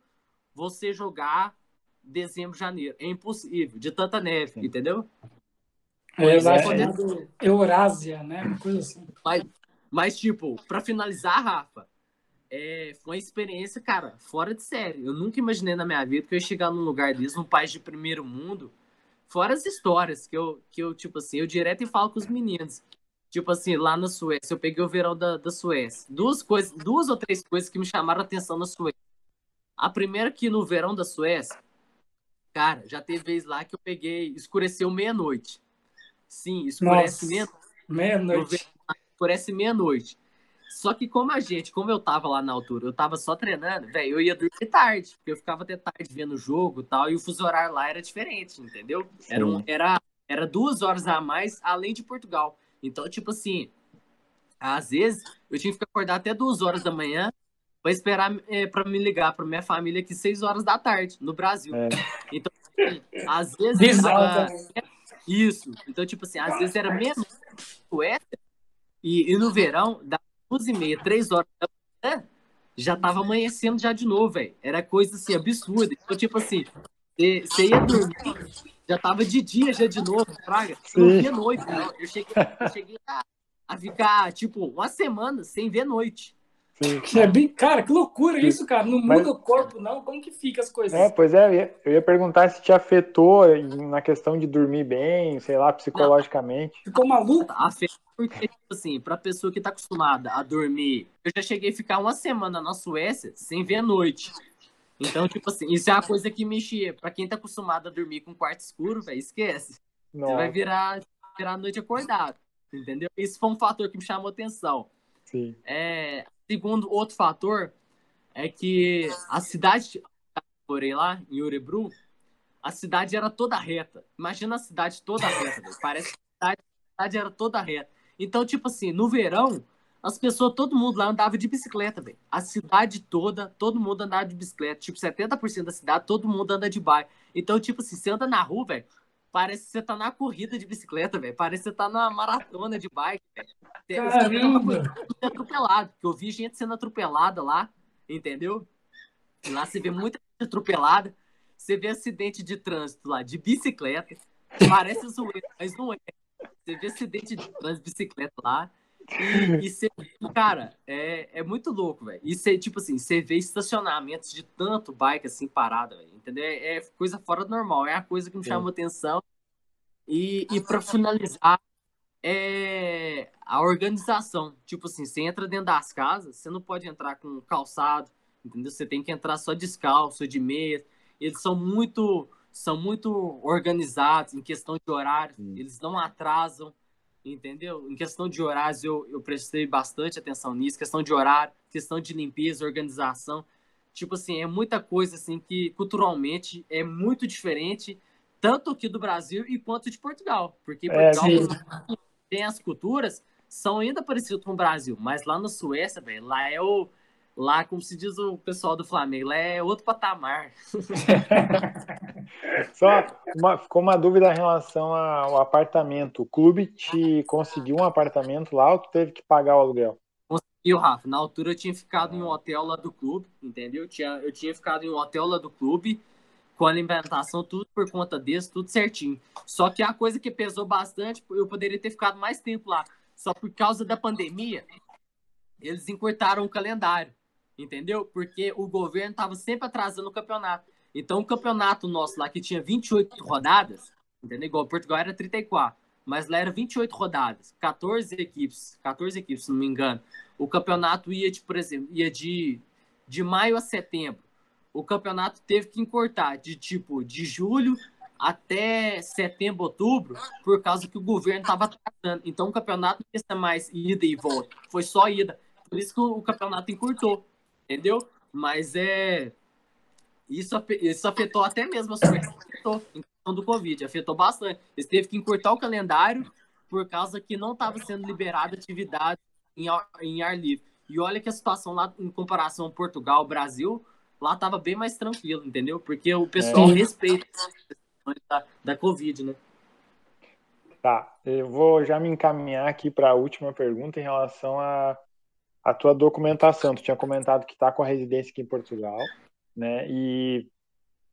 você jogar dezembro, janeiro. É impossível, de tanta neve, Sim. entendeu? É, é, é, Eurásia, né? Uma coisa assim. Mas, mas tipo, para finalizar, Rafa, é, foi uma experiência, cara, fora de série. Eu nunca imaginei na minha vida que eu ia chegar num lugar desse, num país de primeiro mundo, Fora as histórias que eu, que eu, tipo assim, eu direto e falo com os meninos. Tipo assim, lá na Suécia, eu peguei o verão da, da Suécia. Duas coisas, duas ou três coisas que me chamaram a atenção na Suécia. A primeira que no verão da Suécia, cara, já teve vez lá que eu peguei, escureceu meia-noite. Sim, escurece meia-noite. Meia-noite. Escurece meia-noite. Só que como a gente, como eu tava lá na altura, eu tava só treinando, velho, eu ia dormir tarde, porque eu ficava até tarde vendo o jogo e tal, e o fuso horário lá era diferente, entendeu? Era, um, era, era duas horas a mais além de Portugal. Então, tipo assim, às vezes eu tinha que acordar até duas horas da manhã para esperar é, para me ligar para minha família aqui seis horas da tarde no Brasil. É. Então, assim, às vezes tava... isso. Então, tipo assim, às vezes era menos e, e no verão da duas e meia, três horas da manhã, já tava amanhecendo já de novo, velho. Era coisa assim, absurda. Então, tipo assim, você ia dormir, já tava de dia já de novo, praga. Não via noite, não. Eu cheguei, eu cheguei a, a, ficar, tipo, uma semana sem ver noite. É bem, cara, que loucura isso, cara. Não muda Mas... o corpo, não. Como que fica as coisas? É, pois é, eu ia, perguntar se te afetou na questão de dormir bem, sei lá, psicologicamente. Não. Ficou maluco? Afeta porque, tipo assim, pra pessoa que tá acostumada a dormir. Eu já cheguei a ficar uma semana na Suécia sem ver a noite. Então, tipo assim, isso é uma coisa que mexia. Pra quem tá acostumado a dormir com quarto escuro, velho, esquece. Nossa. Você vai virar, virar a noite acordado. Entendeu? Isso foi um fator que me chamou atenção. Sim. É, Segundo, outro fator é que a cidade, porém lá em Urebru, a cidade era toda reta. Imagina a cidade toda reta, parece que a cidade, a cidade, era toda reta. Então, tipo assim, no verão, as pessoas, todo mundo lá andava de bicicleta, velho. A cidade toda, todo mundo andava de bicicleta. Tipo, 70% da cidade, todo mundo anda de bike. Então, tipo assim, você anda na rua, velho, Parece que você tá na corrida de bicicleta, velho. Parece que você tá na maratona de bike, velho. Atropelado, porque eu vi gente sendo atropelada lá. entendeu? Lá você vê muita gente atropelada, você vê acidente de trânsito lá, de bicicleta, parece zoeira, mas não é. Você vê acidente de trânsito de bicicleta lá, e, você, cara, é, é muito louco, velho. E você, tipo assim, você vê estacionamentos de tanto bike assim parado, véio, entendeu? É, é, coisa fora do normal, é a coisa que me chamou atenção. E, e para finalizar, é a organização. Tipo assim, você entra dentro das casas, você não pode entrar com calçado, entendeu? Você tem que entrar só descalço, de meia. Eles são muito são muito organizados em questão de horário, eles não atrasam, entendeu? Em questão de horários, eu, eu prestei bastante atenção nisso, questão de horário, questão de limpeza, organização. Tipo assim, é muita coisa assim que culturalmente é muito diferente, tanto aqui do Brasil e quanto de Portugal. Porque é, Portugal tem as culturas, são ainda parecidas com o Brasil, mas lá na Suécia, velho, lá é o. Lá, como se diz o pessoal do Flamengo, lá é outro patamar. Só uma, ficou uma dúvida em relação ao apartamento. O clube te conseguiu um apartamento lá ou tu teve que pagar o aluguel? Conseguiu, Rafa. Na altura eu tinha ficado em um hotel lá do clube, entendeu? Eu tinha, eu tinha ficado em um hotel lá do clube com alimentação, tudo por conta desse, tudo certinho. Só que a coisa que pesou bastante, eu poderia ter ficado mais tempo lá. Só por causa da pandemia, eles encurtaram o calendário, entendeu? Porque o governo estava sempre atrasando o campeonato. Então, o campeonato nosso lá, que tinha 28 rodadas, entendeu? Igual Portugal era 34, mas lá era 28 rodadas, 14 equipes, 14 equipes, se não me engano. O campeonato ia de, por exemplo, ia de, de maio a setembro o campeonato teve que encurtar de tipo de julho até setembro, outubro, por causa que o governo estava atrasando. Então o campeonato não ia ser mais ida e volta, foi só ida. Por isso que o campeonato encurtou, entendeu? Mas é. Isso, isso afetou até mesmo a Suécia, afetou em questão do Covid, afetou bastante. Eles teve que encurtar o calendário por causa que não estava sendo liberada atividade em, em ar livre. E olha que a situação lá, em comparação Portugal, Brasil, lá tava bem mais tranquilo, entendeu? Porque o pessoal é. respeita da, da Covid, né? Tá, eu vou já me encaminhar aqui para a última pergunta em relação a, a, tua documentação. Tu tinha comentado que está com a residência aqui em Portugal, né? E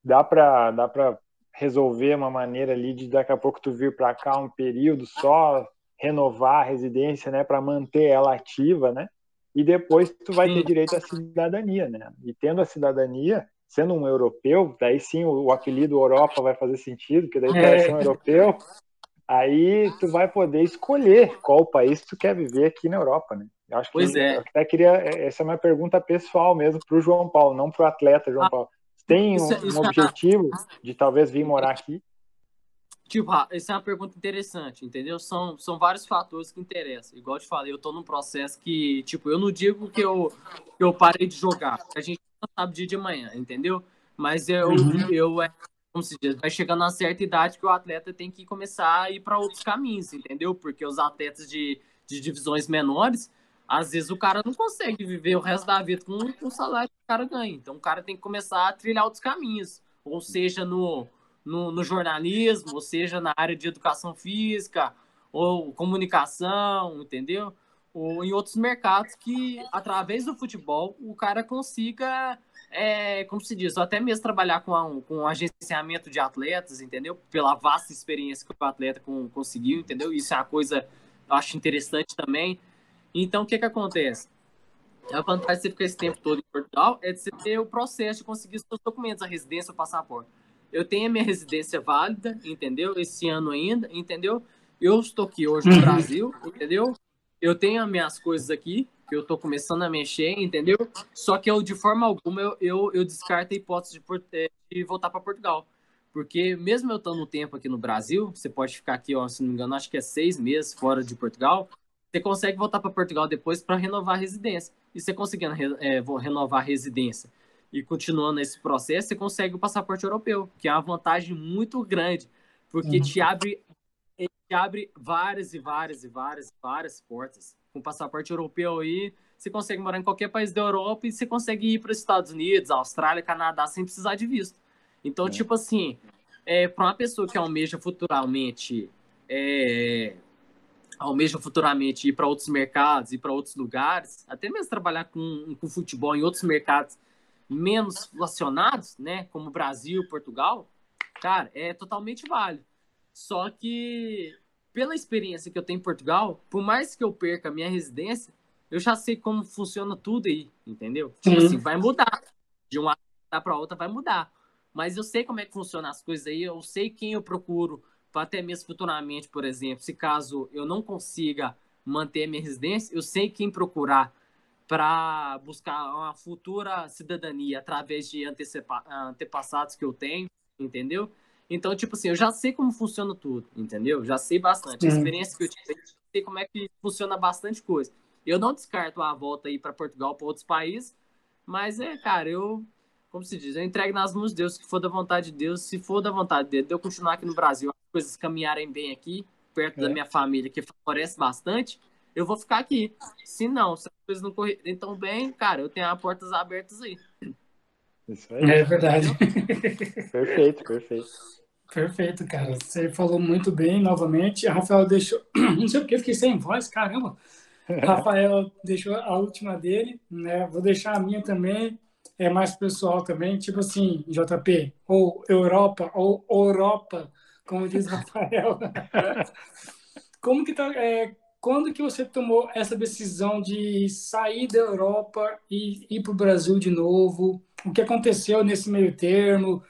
dá para dá para resolver uma maneira ali de daqui a pouco tu vir para cá um período só renovar a residência, né, para manter ela ativa, né? e depois tu vai ter direito à cidadania, né? E tendo a cidadania, sendo um europeu, daí sim o, o apelido Europa vai fazer sentido, porque daí tu é. vai ser um europeu, aí tu vai poder escolher qual país tu quer viver aqui na Europa, né? Eu acho que pois é. eu até queria, essa é uma pergunta pessoal mesmo para o João Paulo, não para o atleta João ah, Paulo. Tem um, isso, isso um objetivo de talvez vir morar aqui? Tipo, essa é uma pergunta interessante, entendeu? São, são vários fatores que interessam. Igual eu te falei, eu tô num processo que, tipo, eu não digo que eu, que eu parei de jogar. A gente não sabe dia de manhã, entendeu? Mas eu, uhum. eu é, como se diz, vai chegando a certa idade que o atleta tem que começar a ir para outros caminhos, entendeu? Porque os atletas de, de divisões menores, às vezes o cara não consegue viver o resto da vida com, o salário que o cara ganha. Então o cara tem que começar a trilhar outros caminhos. Ou seja, no no, no jornalismo, ou seja, na área de educação física, ou comunicação, entendeu? Ou em outros mercados que, através do futebol, o cara consiga, é, como se diz, até mesmo trabalhar com, a, com agenciamento de atletas, entendeu? Pela vasta experiência que o atleta com, conseguiu, entendeu? Isso é uma coisa eu acho interessante também. Então, o que que acontece? A vantagem de você ficar esse tempo todo em Portugal é de você ter o processo de conseguir seus documentos, a residência, o passaporte eu tenho a minha residência válida, entendeu? Esse ano ainda, entendeu? Eu estou aqui hoje no uhum. Brasil, entendeu? Eu tenho as minhas coisas aqui, que eu estou começando a mexer, entendeu? Só que eu, de forma alguma, eu, eu, eu descarto a hipótese de, é, de voltar para Portugal. Porque mesmo eu estando um tempo aqui no Brasil, você pode ficar aqui, ó, se não me engano, acho que é seis meses fora de Portugal, você consegue voltar para Portugal depois para renovar a residência. E você conseguindo é, renovar a residência e continuando esse processo, você consegue o passaporte europeu, que é uma vantagem muito grande, porque uhum. te abre te abre várias e várias e várias várias portas. Com o passaporte europeu aí, você consegue morar em qualquer país da Europa e você consegue ir para os Estados Unidos, Austrália, Canadá sem precisar de visto. Então, é. tipo assim, é, para uma pessoa que almeja futuramente é, almejam futuramente ir para outros mercados, ir para outros lugares, até mesmo trabalhar com, com futebol em outros mercados menos relacionados, né, como Brasil, Portugal, cara, é totalmente válido. Só que pela experiência que eu tenho em Portugal, por mais que eu perca a minha residência, eu já sei como funciona tudo aí, entendeu? Tipo assim, vai mudar. De uma para outra vai mudar. Mas eu sei como é que funciona as coisas aí, eu sei quem eu procuro, até mesmo futuramente, por exemplo, se caso eu não consiga manter a minha residência, eu sei quem procurar para buscar uma futura cidadania através de antepassados que eu tenho, entendeu? Então, tipo assim, eu já sei como funciona tudo, entendeu? Já sei bastante. A experiência que eu tive, eu sei como é que funciona bastante coisa. Eu não descarto a volta aí para Portugal, para outros países, mas é, cara, eu, como se diz, eu entrego nas mãos de Deus, se for da vontade de Deus, se for da vontade dele, de eu continuar aqui no Brasil, as coisas caminharem bem aqui, perto é. da minha família, que favorece bastante, eu vou ficar aqui. Se não, se as coisas não correrem tão bem, cara, eu tenho as portas abertas aí. Isso aí. É verdade. perfeito, perfeito. Perfeito, cara. Você falou muito bem novamente. A Rafael deixou. Não sei porque fiquei sem voz, caramba. Rafael deixou a última dele, né? Vou deixar a minha também, é mais pessoal também, tipo assim, JP, ou Europa, ou Europa, como diz Rafael. como que tá, é, quando que você tomou essa decisão de sair da Europa e ir para o Brasil de novo? O que aconteceu nesse meio termo?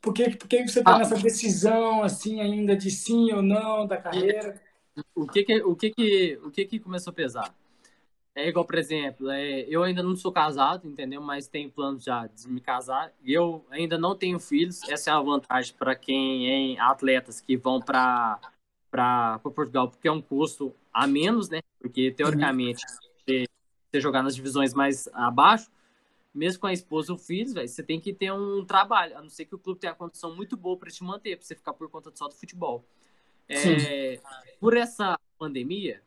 Por que, por que você está ah. nessa decisão assim ainda de sim ou não da carreira? o que que, o que que, o que que começou a pesar? É igual, por exemplo, é, eu ainda não sou casado, entendeu? Mas tenho planos já de me casar. Eu ainda não tenho filhos. Essa é a vantagem para quem é atletas que vão para para Portugal, porque é um custo a menos, né? Porque teoricamente você, você jogar nas divisões mais abaixo, mesmo com a esposa ou filhos, velho, você tem que ter um trabalho, a não ser que o clube tenha uma condição muito boa para te manter, para você ficar por conta só do futebol. É, por essa pandemia,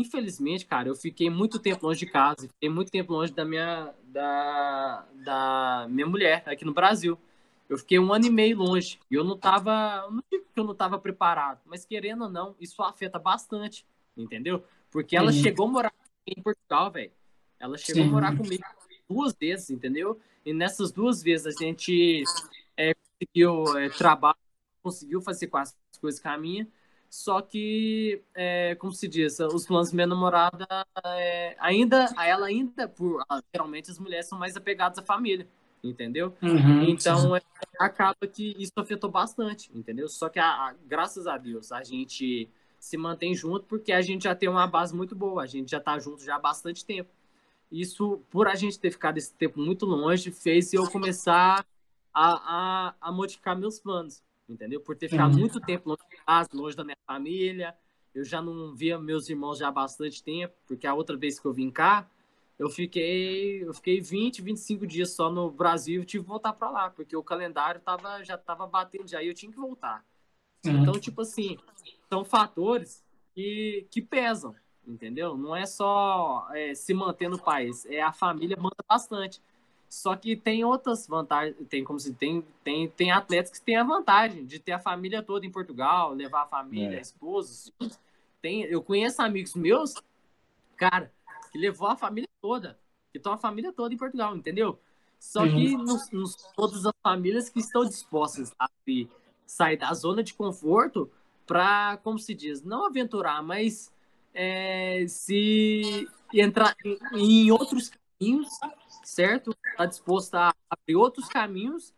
infelizmente, cara, eu fiquei muito tempo longe de casa, fiquei muito tempo longe da minha, da, da minha mulher aqui no Brasil. Eu fiquei um ano e meio longe e eu não tava, não digo que eu não tava preparado, mas querendo ou não, isso afeta bastante, entendeu? Porque ela chegou a morar em Portugal, velho. Ela chegou Sim. a morar comigo duas vezes, entendeu? E nessas duas vezes a gente é, conseguiu é, trabalho, conseguiu fazer quase as coisas caminha. Só que, é, como se diz, os planos da minha namorada, é, ainda, ela ainda, por geralmente as mulheres são mais apegadas à família, entendeu? Uhum, então, é, acaba que isso afetou bastante, entendeu? Só que, a, a, graças a Deus, a gente se mantém junto porque a gente já tem uma base muito boa, a gente já tá junto já há bastante tempo. Isso, por a gente ter ficado esse tempo muito longe, fez eu começar a, a, a modificar meus planos entendeu? Por ter ficado uhum. muito tempo longe casa, longe da minha família. Eu já não via meus irmãos já há bastante tempo, porque a outra vez que eu vim cá, eu fiquei, eu fiquei 20, 25 dias só no Brasil e tive que voltar para lá, porque o calendário tava, já estava batendo já e eu tinha que voltar. Uhum. Então, tipo assim, são fatores que, que pesam, entendeu? Não é só é, se manter no país, é a família manda bastante. Só que tem outras vantagens, tem como se tem, tem, tem atletas que têm a vantagem de ter a família toda em Portugal, levar a família, é. a esposa. Tem, eu conheço amigos meus, cara, que levou a família toda, que estão a família toda em Portugal, entendeu? Só uhum. que nos, nos, todas as famílias que estão dispostas a sair da zona de conforto para, como se diz, não aventurar, mas é, se entrar em, em outros caminhos certo? Está disposta a abrir outros caminhos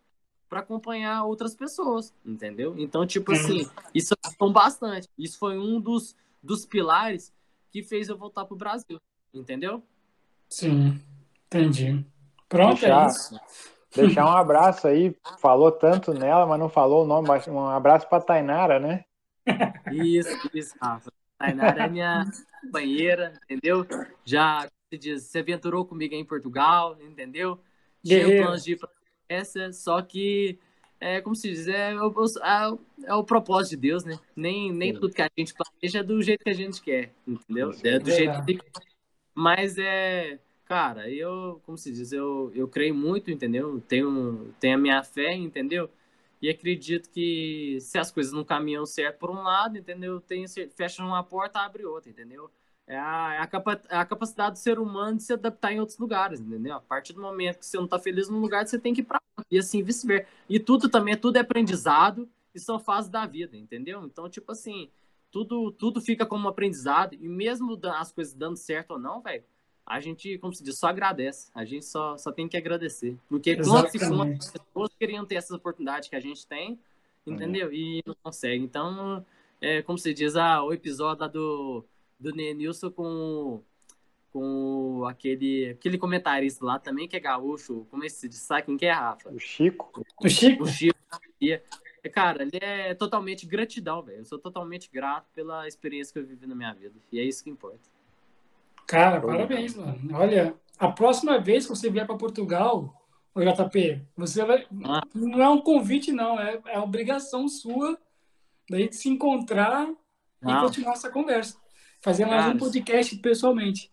para acompanhar outras pessoas, entendeu? Então, tipo assim, isso ajudou bastante. Isso foi um dos, dos pilares que fez eu voltar pro Brasil, entendeu? Sim, entendi. Pronto, é deixar, é isso. Deixar um abraço aí, falou tanto nela, mas não falou o nome, um abraço para Tainara, né? Isso, isso, Rafa. Tainara é minha companheira, entendeu? Já se diz, se aventurou comigo em Portugal, entendeu? Tinha planos de ir pra essa, só que, é, como se diz, é, o, é, é o propósito de Deus, né? Nem, nem tudo que a gente planeja é do jeito que a gente quer, entendeu? É do jeito que... Mas é, cara, eu, como se diz, eu, eu creio muito, entendeu? Tenho, tenho a minha fé, entendeu? E acredito que se as coisas não caminham certo por um lado, entendeu? Tem, fecha uma porta, abre outra, entendeu? É a, é é a capacidade do ser humano de se adaptar em outros lugares, entendeu? A partir do momento que você não está feliz num lugar, você tem que ir para outro. E assim, vice-versa. E tudo também, tudo é aprendizado e são fases da vida, entendeu? Então, tipo assim, tudo, tudo fica como aprendizado. E mesmo as coisas dando certo ou não, velho, a gente, como se diz, só agradece. A gente só, só tem que agradecer. Porque quantas e quantas pessoas queriam ter essas oportunidades que a gente tem, entendeu? É. E não consegue. Então, é, como se diz, ah, o episódio do, do Nenilson com, com aquele, aquele comentarista lá também, que é gaúcho. Como é que se diz? Sabe quem que é, Rafa? O Chico. O Chico. O Chico. Cara, ele é totalmente gratidão, velho. Eu sou totalmente grato pela experiência que eu vivi na minha vida. E é isso que importa. Cara, parabéns, mano. Olha, a próxima vez que você vier para Portugal, o JP, você vai. Ah. Não é um convite, não, é, é obrigação sua da gente se encontrar não. e continuar essa conversa. Fazer mais Cara, um podcast pessoalmente.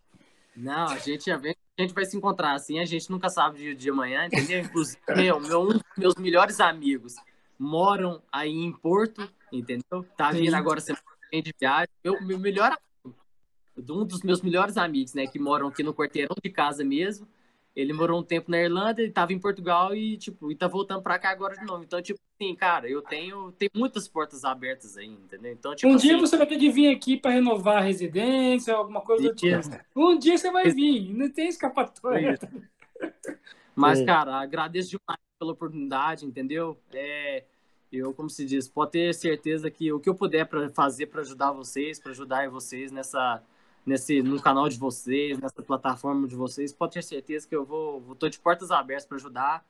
Não, a gente já vem, a gente vai se encontrar assim, a gente nunca sabe de, de amanhã, entendeu? Inclusive, meu, meu, um dos meus melhores amigos moram aí em Porto, entendeu? Tá vindo Sim. agora semana de viagem. Meu, meu melhor um dos meus melhores amigos, né, que moram aqui no quarteirão de casa mesmo. Ele morou um tempo na Irlanda, ele tava em Portugal e, tipo, e tá voltando pra cá agora de novo. Então, tipo assim, cara, eu tenho, tenho muitas portas abertas aí, entendeu? Então, tipo Um assim, dia você vai ter que vir aqui para renovar a residência, alguma coisa do tipo. Um dia você vai vir, não tem escapatória. Mas, cara, agradeço demais pela oportunidade, entendeu? É, eu, como se diz, pode ter certeza que o que eu puder para fazer para ajudar vocês, para ajudar vocês nessa nesse no canal de vocês, nessa plataforma de vocês, pode ter certeza que eu vou, vou tô de portas abertas para ajudar,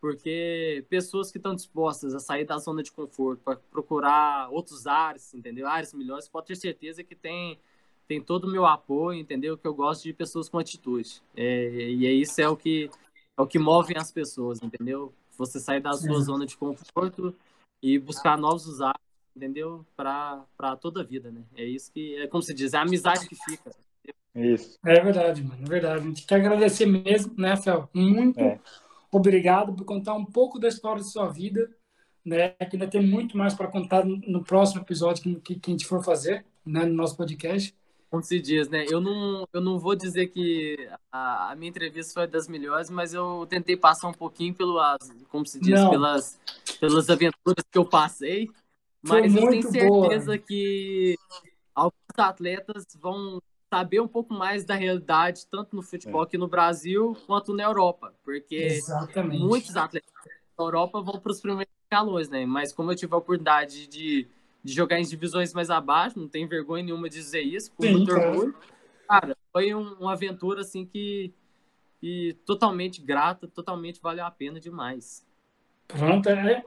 porque pessoas que estão dispostas a sair da zona de conforto para procurar outros ares, entendeu? Ares melhores, pode ter certeza que tem tem todo o meu apoio, entendeu? Que eu gosto de pessoas com atitude. É, e é isso é o que é o que move as pessoas, entendeu? Você sair da sua zona de conforto e buscar novos ares entendeu? Para toda a vida, né? É isso que, é como se diz, é a amizade que fica. Isso. É verdade, mano, é verdade. A gente quer agradecer mesmo, né, Fel? Muito é. obrigado por contar um pouco da história de sua vida, né? Que ainda tem muito mais para contar no próximo episódio que, que, que, a gente for fazer, né, no nosso podcast. Como se diz, né? Eu não, eu não vou dizer que a, a minha entrevista foi das melhores, mas eu tentei passar um pouquinho pelo, como se diz, pelas, pelas aventuras que eu passei, mas eu tenho certeza boa. que alguns atletas vão saber um pouco mais da realidade, tanto no futebol é. aqui no Brasil quanto na Europa, porque Exatamente. muitos atletas da Europa vão para os primeiros escalões, né? Mas como eu tive a oportunidade de, de jogar em divisões mais abaixo, não tenho vergonha nenhuma de dizer isso, com muito orgulho. Cara, foi um, uma aventura assim que, que totalmente grata, totalmente valeu a pena demais. Pronto, é,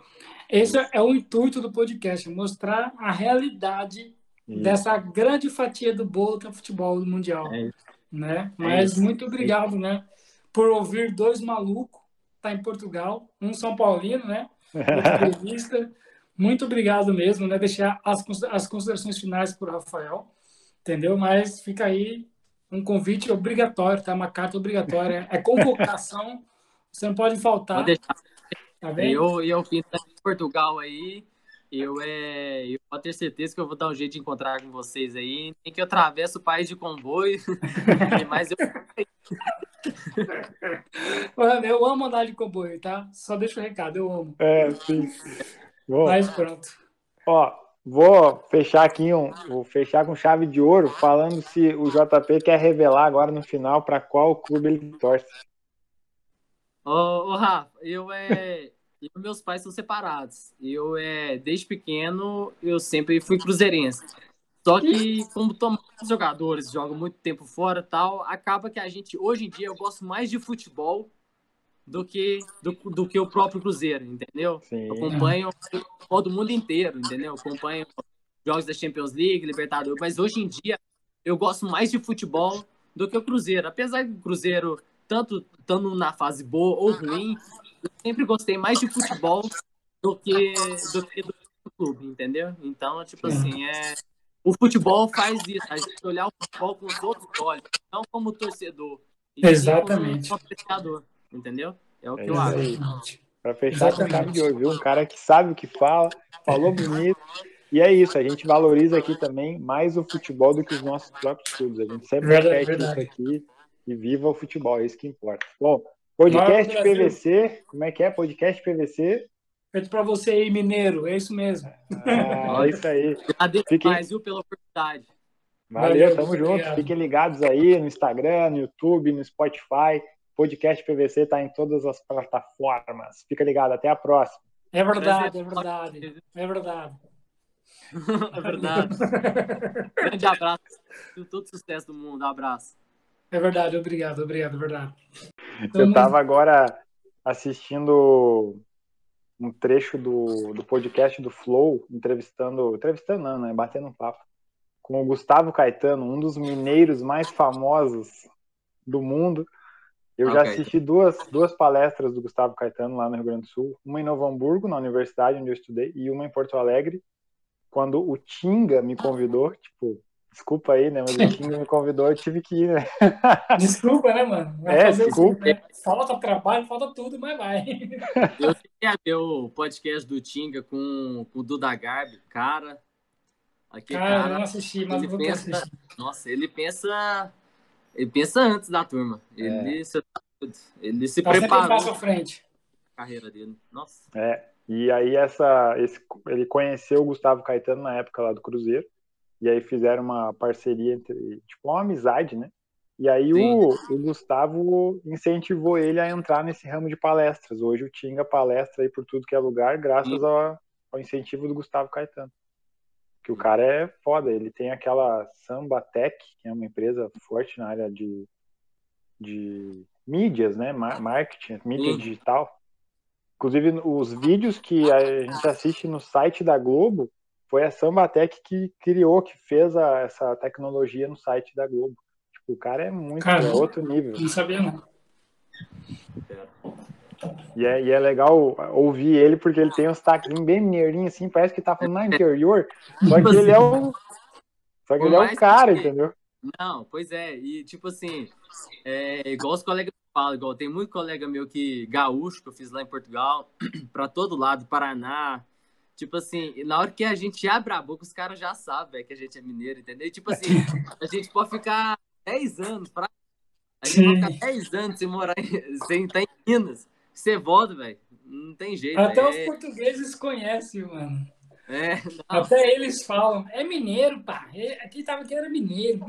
esse é o intuito do podcast, mostrar a realidade isso. dessa grande fatia do bolo que é o futebol mundial. É né? É Mas é muito obrigado, né? Por ouvir dois malucos, tá em Portugal, um São Paulino, né? Entrevista. muito obrigado mesmo, né? Deixar as, as considerações finais para o Rafael, entendeu? Mas fica aí um convite obrigatório, tá? Uma carta obrigatória, é convocação, você não pode faltar. Vou deixar Tá eu, eu vim de Portugal aí. Eu, é, eu pode ter certeza que eu vou dar um jeito de encontrar com vocês aí. Nem que eu atravesse o país de comboio. mas eu. Mano, eu amo andar de comboio, tá? Só deixa o recado, eu amo. É, sim. Bom, mas pronto. Ó, vou fechar aqui um, vou fechar com chave de ouro, falando se o JP quer revelar agora no final para qual clube ele torce. Ô, ô Rafa, eu é. eu, meus pais são separados. Eu é, desde pequeno eu sempre fui cruzeirense. Só que como todos os jogadores jogam muito tempo fora, tal, acaba que a gente hoje em dia eu gosto mais de futebol do que do, do que o próprio Cruzeiro, entendeu? Sim. Eu acompanho todo mundo inteiro, entendeu? Eu acompanho jogos da Champions League, Libertadores, mas hoje em dia eu gosto mais de futebol do que o Cruzeiro. Apesar que o Cruzeiro tanto estando na fase boa ou ruim, eu sempre gostei mais de futebol do que do que do clube, entendeu? Então, tipo assim, é o futebol faz isso, a gente olhar o futebol com os outros olhos, não como torcedor. Exatamente. Como apreciador, entendeu? É o que é eu acho. Para fechar com chave de ouro, viu? Um cara que sabe o que fala, falou bonito. E é isso, a gente valoriza aqui também mais o futebol do que os nossos próprios clubes. A gente sempre verdade, repete verdade. isso aqui e viva o futebol, é isso que importa. Bom, podcast PVC, como é que é? Podcast PVC. Feito para você aí, mineiro, é isso mesmo. Ah, é isso aí. Adeus Fiquem... mais, viu, pela oportunidade. Valeu, Valeu tamo junto. Obrigado. Fiquem ligados aí no Instagram, no YouTube, no Spotify. Podcast PVC está em todas as plataformas. Fica ligado, até a próxima. É verdade, é verdade. É verdade. É verdade. Grande abraço. Todo sucesso do mundo. Um abraço. É verdade, obrigado, obrigado, é verdade. Eu estava agora assistindo um trecho do, do podcast do Flow, entrevistando, entrevistando não, né, batendo um papo, com o Gustavo Caetano, um dos mineiros mais famosos do mundo. Eu okay. já assisti duas, duas palestras do Gustavo Caetano lá no Rio Grande do Sul, uma em Novo Hamburgo, na universidade onde eu estudei, e uma em Porto Alegre, quando o Tinga me convidou, tipo, desculpa aí, né? Mas o Tinga me convidou, eu tive que ir, né? Desculpa, né, mano? Vai é, desculpa. Falta trabalho, falta tudo, mas vai. Eu queria ver o podcast do Tinga com, com o Duda Garbi, cara. Aquele cara, cara eu não assisti, mas vou pensa, assistir. Nossa, ele pensa. Ele pensa antes da turma. Ele, é. se, ele se tá preparou. à frente. A carreira dele. Nossa. É. E aí essa, esse, ele conheceu o Gustavo Caetano na época lá do Cruzeiro, e aí fizeram uma parceria entre, tipo, uma amizade, né? E aí o, o, Gustavo incentivou ele a entrar nesse ramo de palestras. Hoje o Tinga palestra aí por tudo que é lugar, graças ao, ao, incentivo do Gustavo Caetano. Que o cara é foda, ele tem aquela Samba Tech, que é uma empresa forte na área de, de mídias, né? Marketing, mídia digital. Inclusive, os vídeos que a gente assiste no site da Globo foi a Sambatec que criou, que fez a, essa tecnologia no site da Globo. Tipo, o cara é muito cara, é outro nível. Não sabia, não. E é, e é legal ouvir ele, porque ele tem uns taques bem mineirinho, assim, parece que tá falando na interior, só que ele é o. Só que ele é o cara, entendeu? Não, pois é, e tipo assim, é, igual os colegas falo, igual tem muito colega meu que gaúcho, que eu fiz lá em Portugal, para todo lado, Paraná. Tipo assim, na hora que a gente abre a boca, os caras já sabem que a gente é mineiro, entendeu? E, tipo assim, a gente pode ficar 10 anos pra. A gente pode ficar 10 anos sem morar em, sem estar em Minas. Você volta, velho. Não tem jeito. Até é... os portugueses conhecem, mano. É, Até eles falam, é mineiro, pá. É, aqui tava que era mineiro.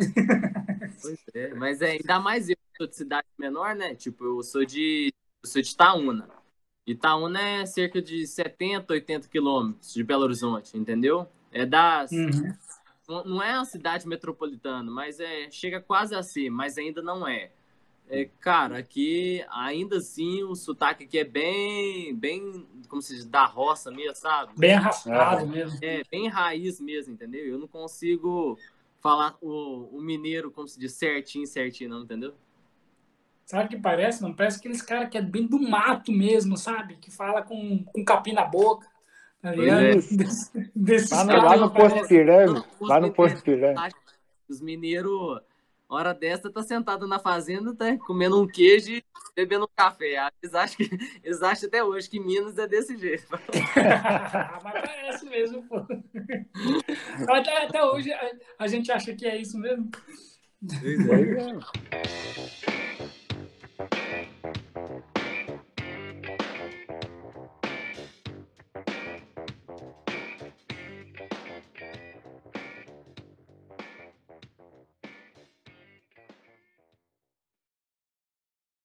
Pois é, mas é, ainda mais eu sou de cidade menor, né? Tipo, eu sou de. Eu sou de Itaúna. Itaúna é cerca de 70, 80 quilômetros de Belo Horizonte, entendeu? É das. Uhum. Não é uma cidade metropolitana, mas é chega quase a ser, mas ainda não é. É, cara, aqui ainda assim o sotaque aqui é bem, bem, como se diz, da roça mesmo, sabe? Bem arrastado é. mesmo. É, bem raiz mesmo, entendeu? Eu não consigo falar o, o mineiro, como se diz, certinho, certinho, não, entendeu? Sabe o que parece? Não parece aqueles caras que é bem do mato mesmo, sabe? Que fala com, com capim na boca. Tá ligado? É. Lá no, lá no Posto Piranga. Lá no Posto Piranga. Os mineiros hora dessa tá sentado na fazenda, tá comendo um queijo e bebendo um café. Eles acham, que, eles acham até hoje que Minas é desse jeito. Mas parece mesmo, pô. Até, até hoje a, a, gente acha que é isso mesmo. É.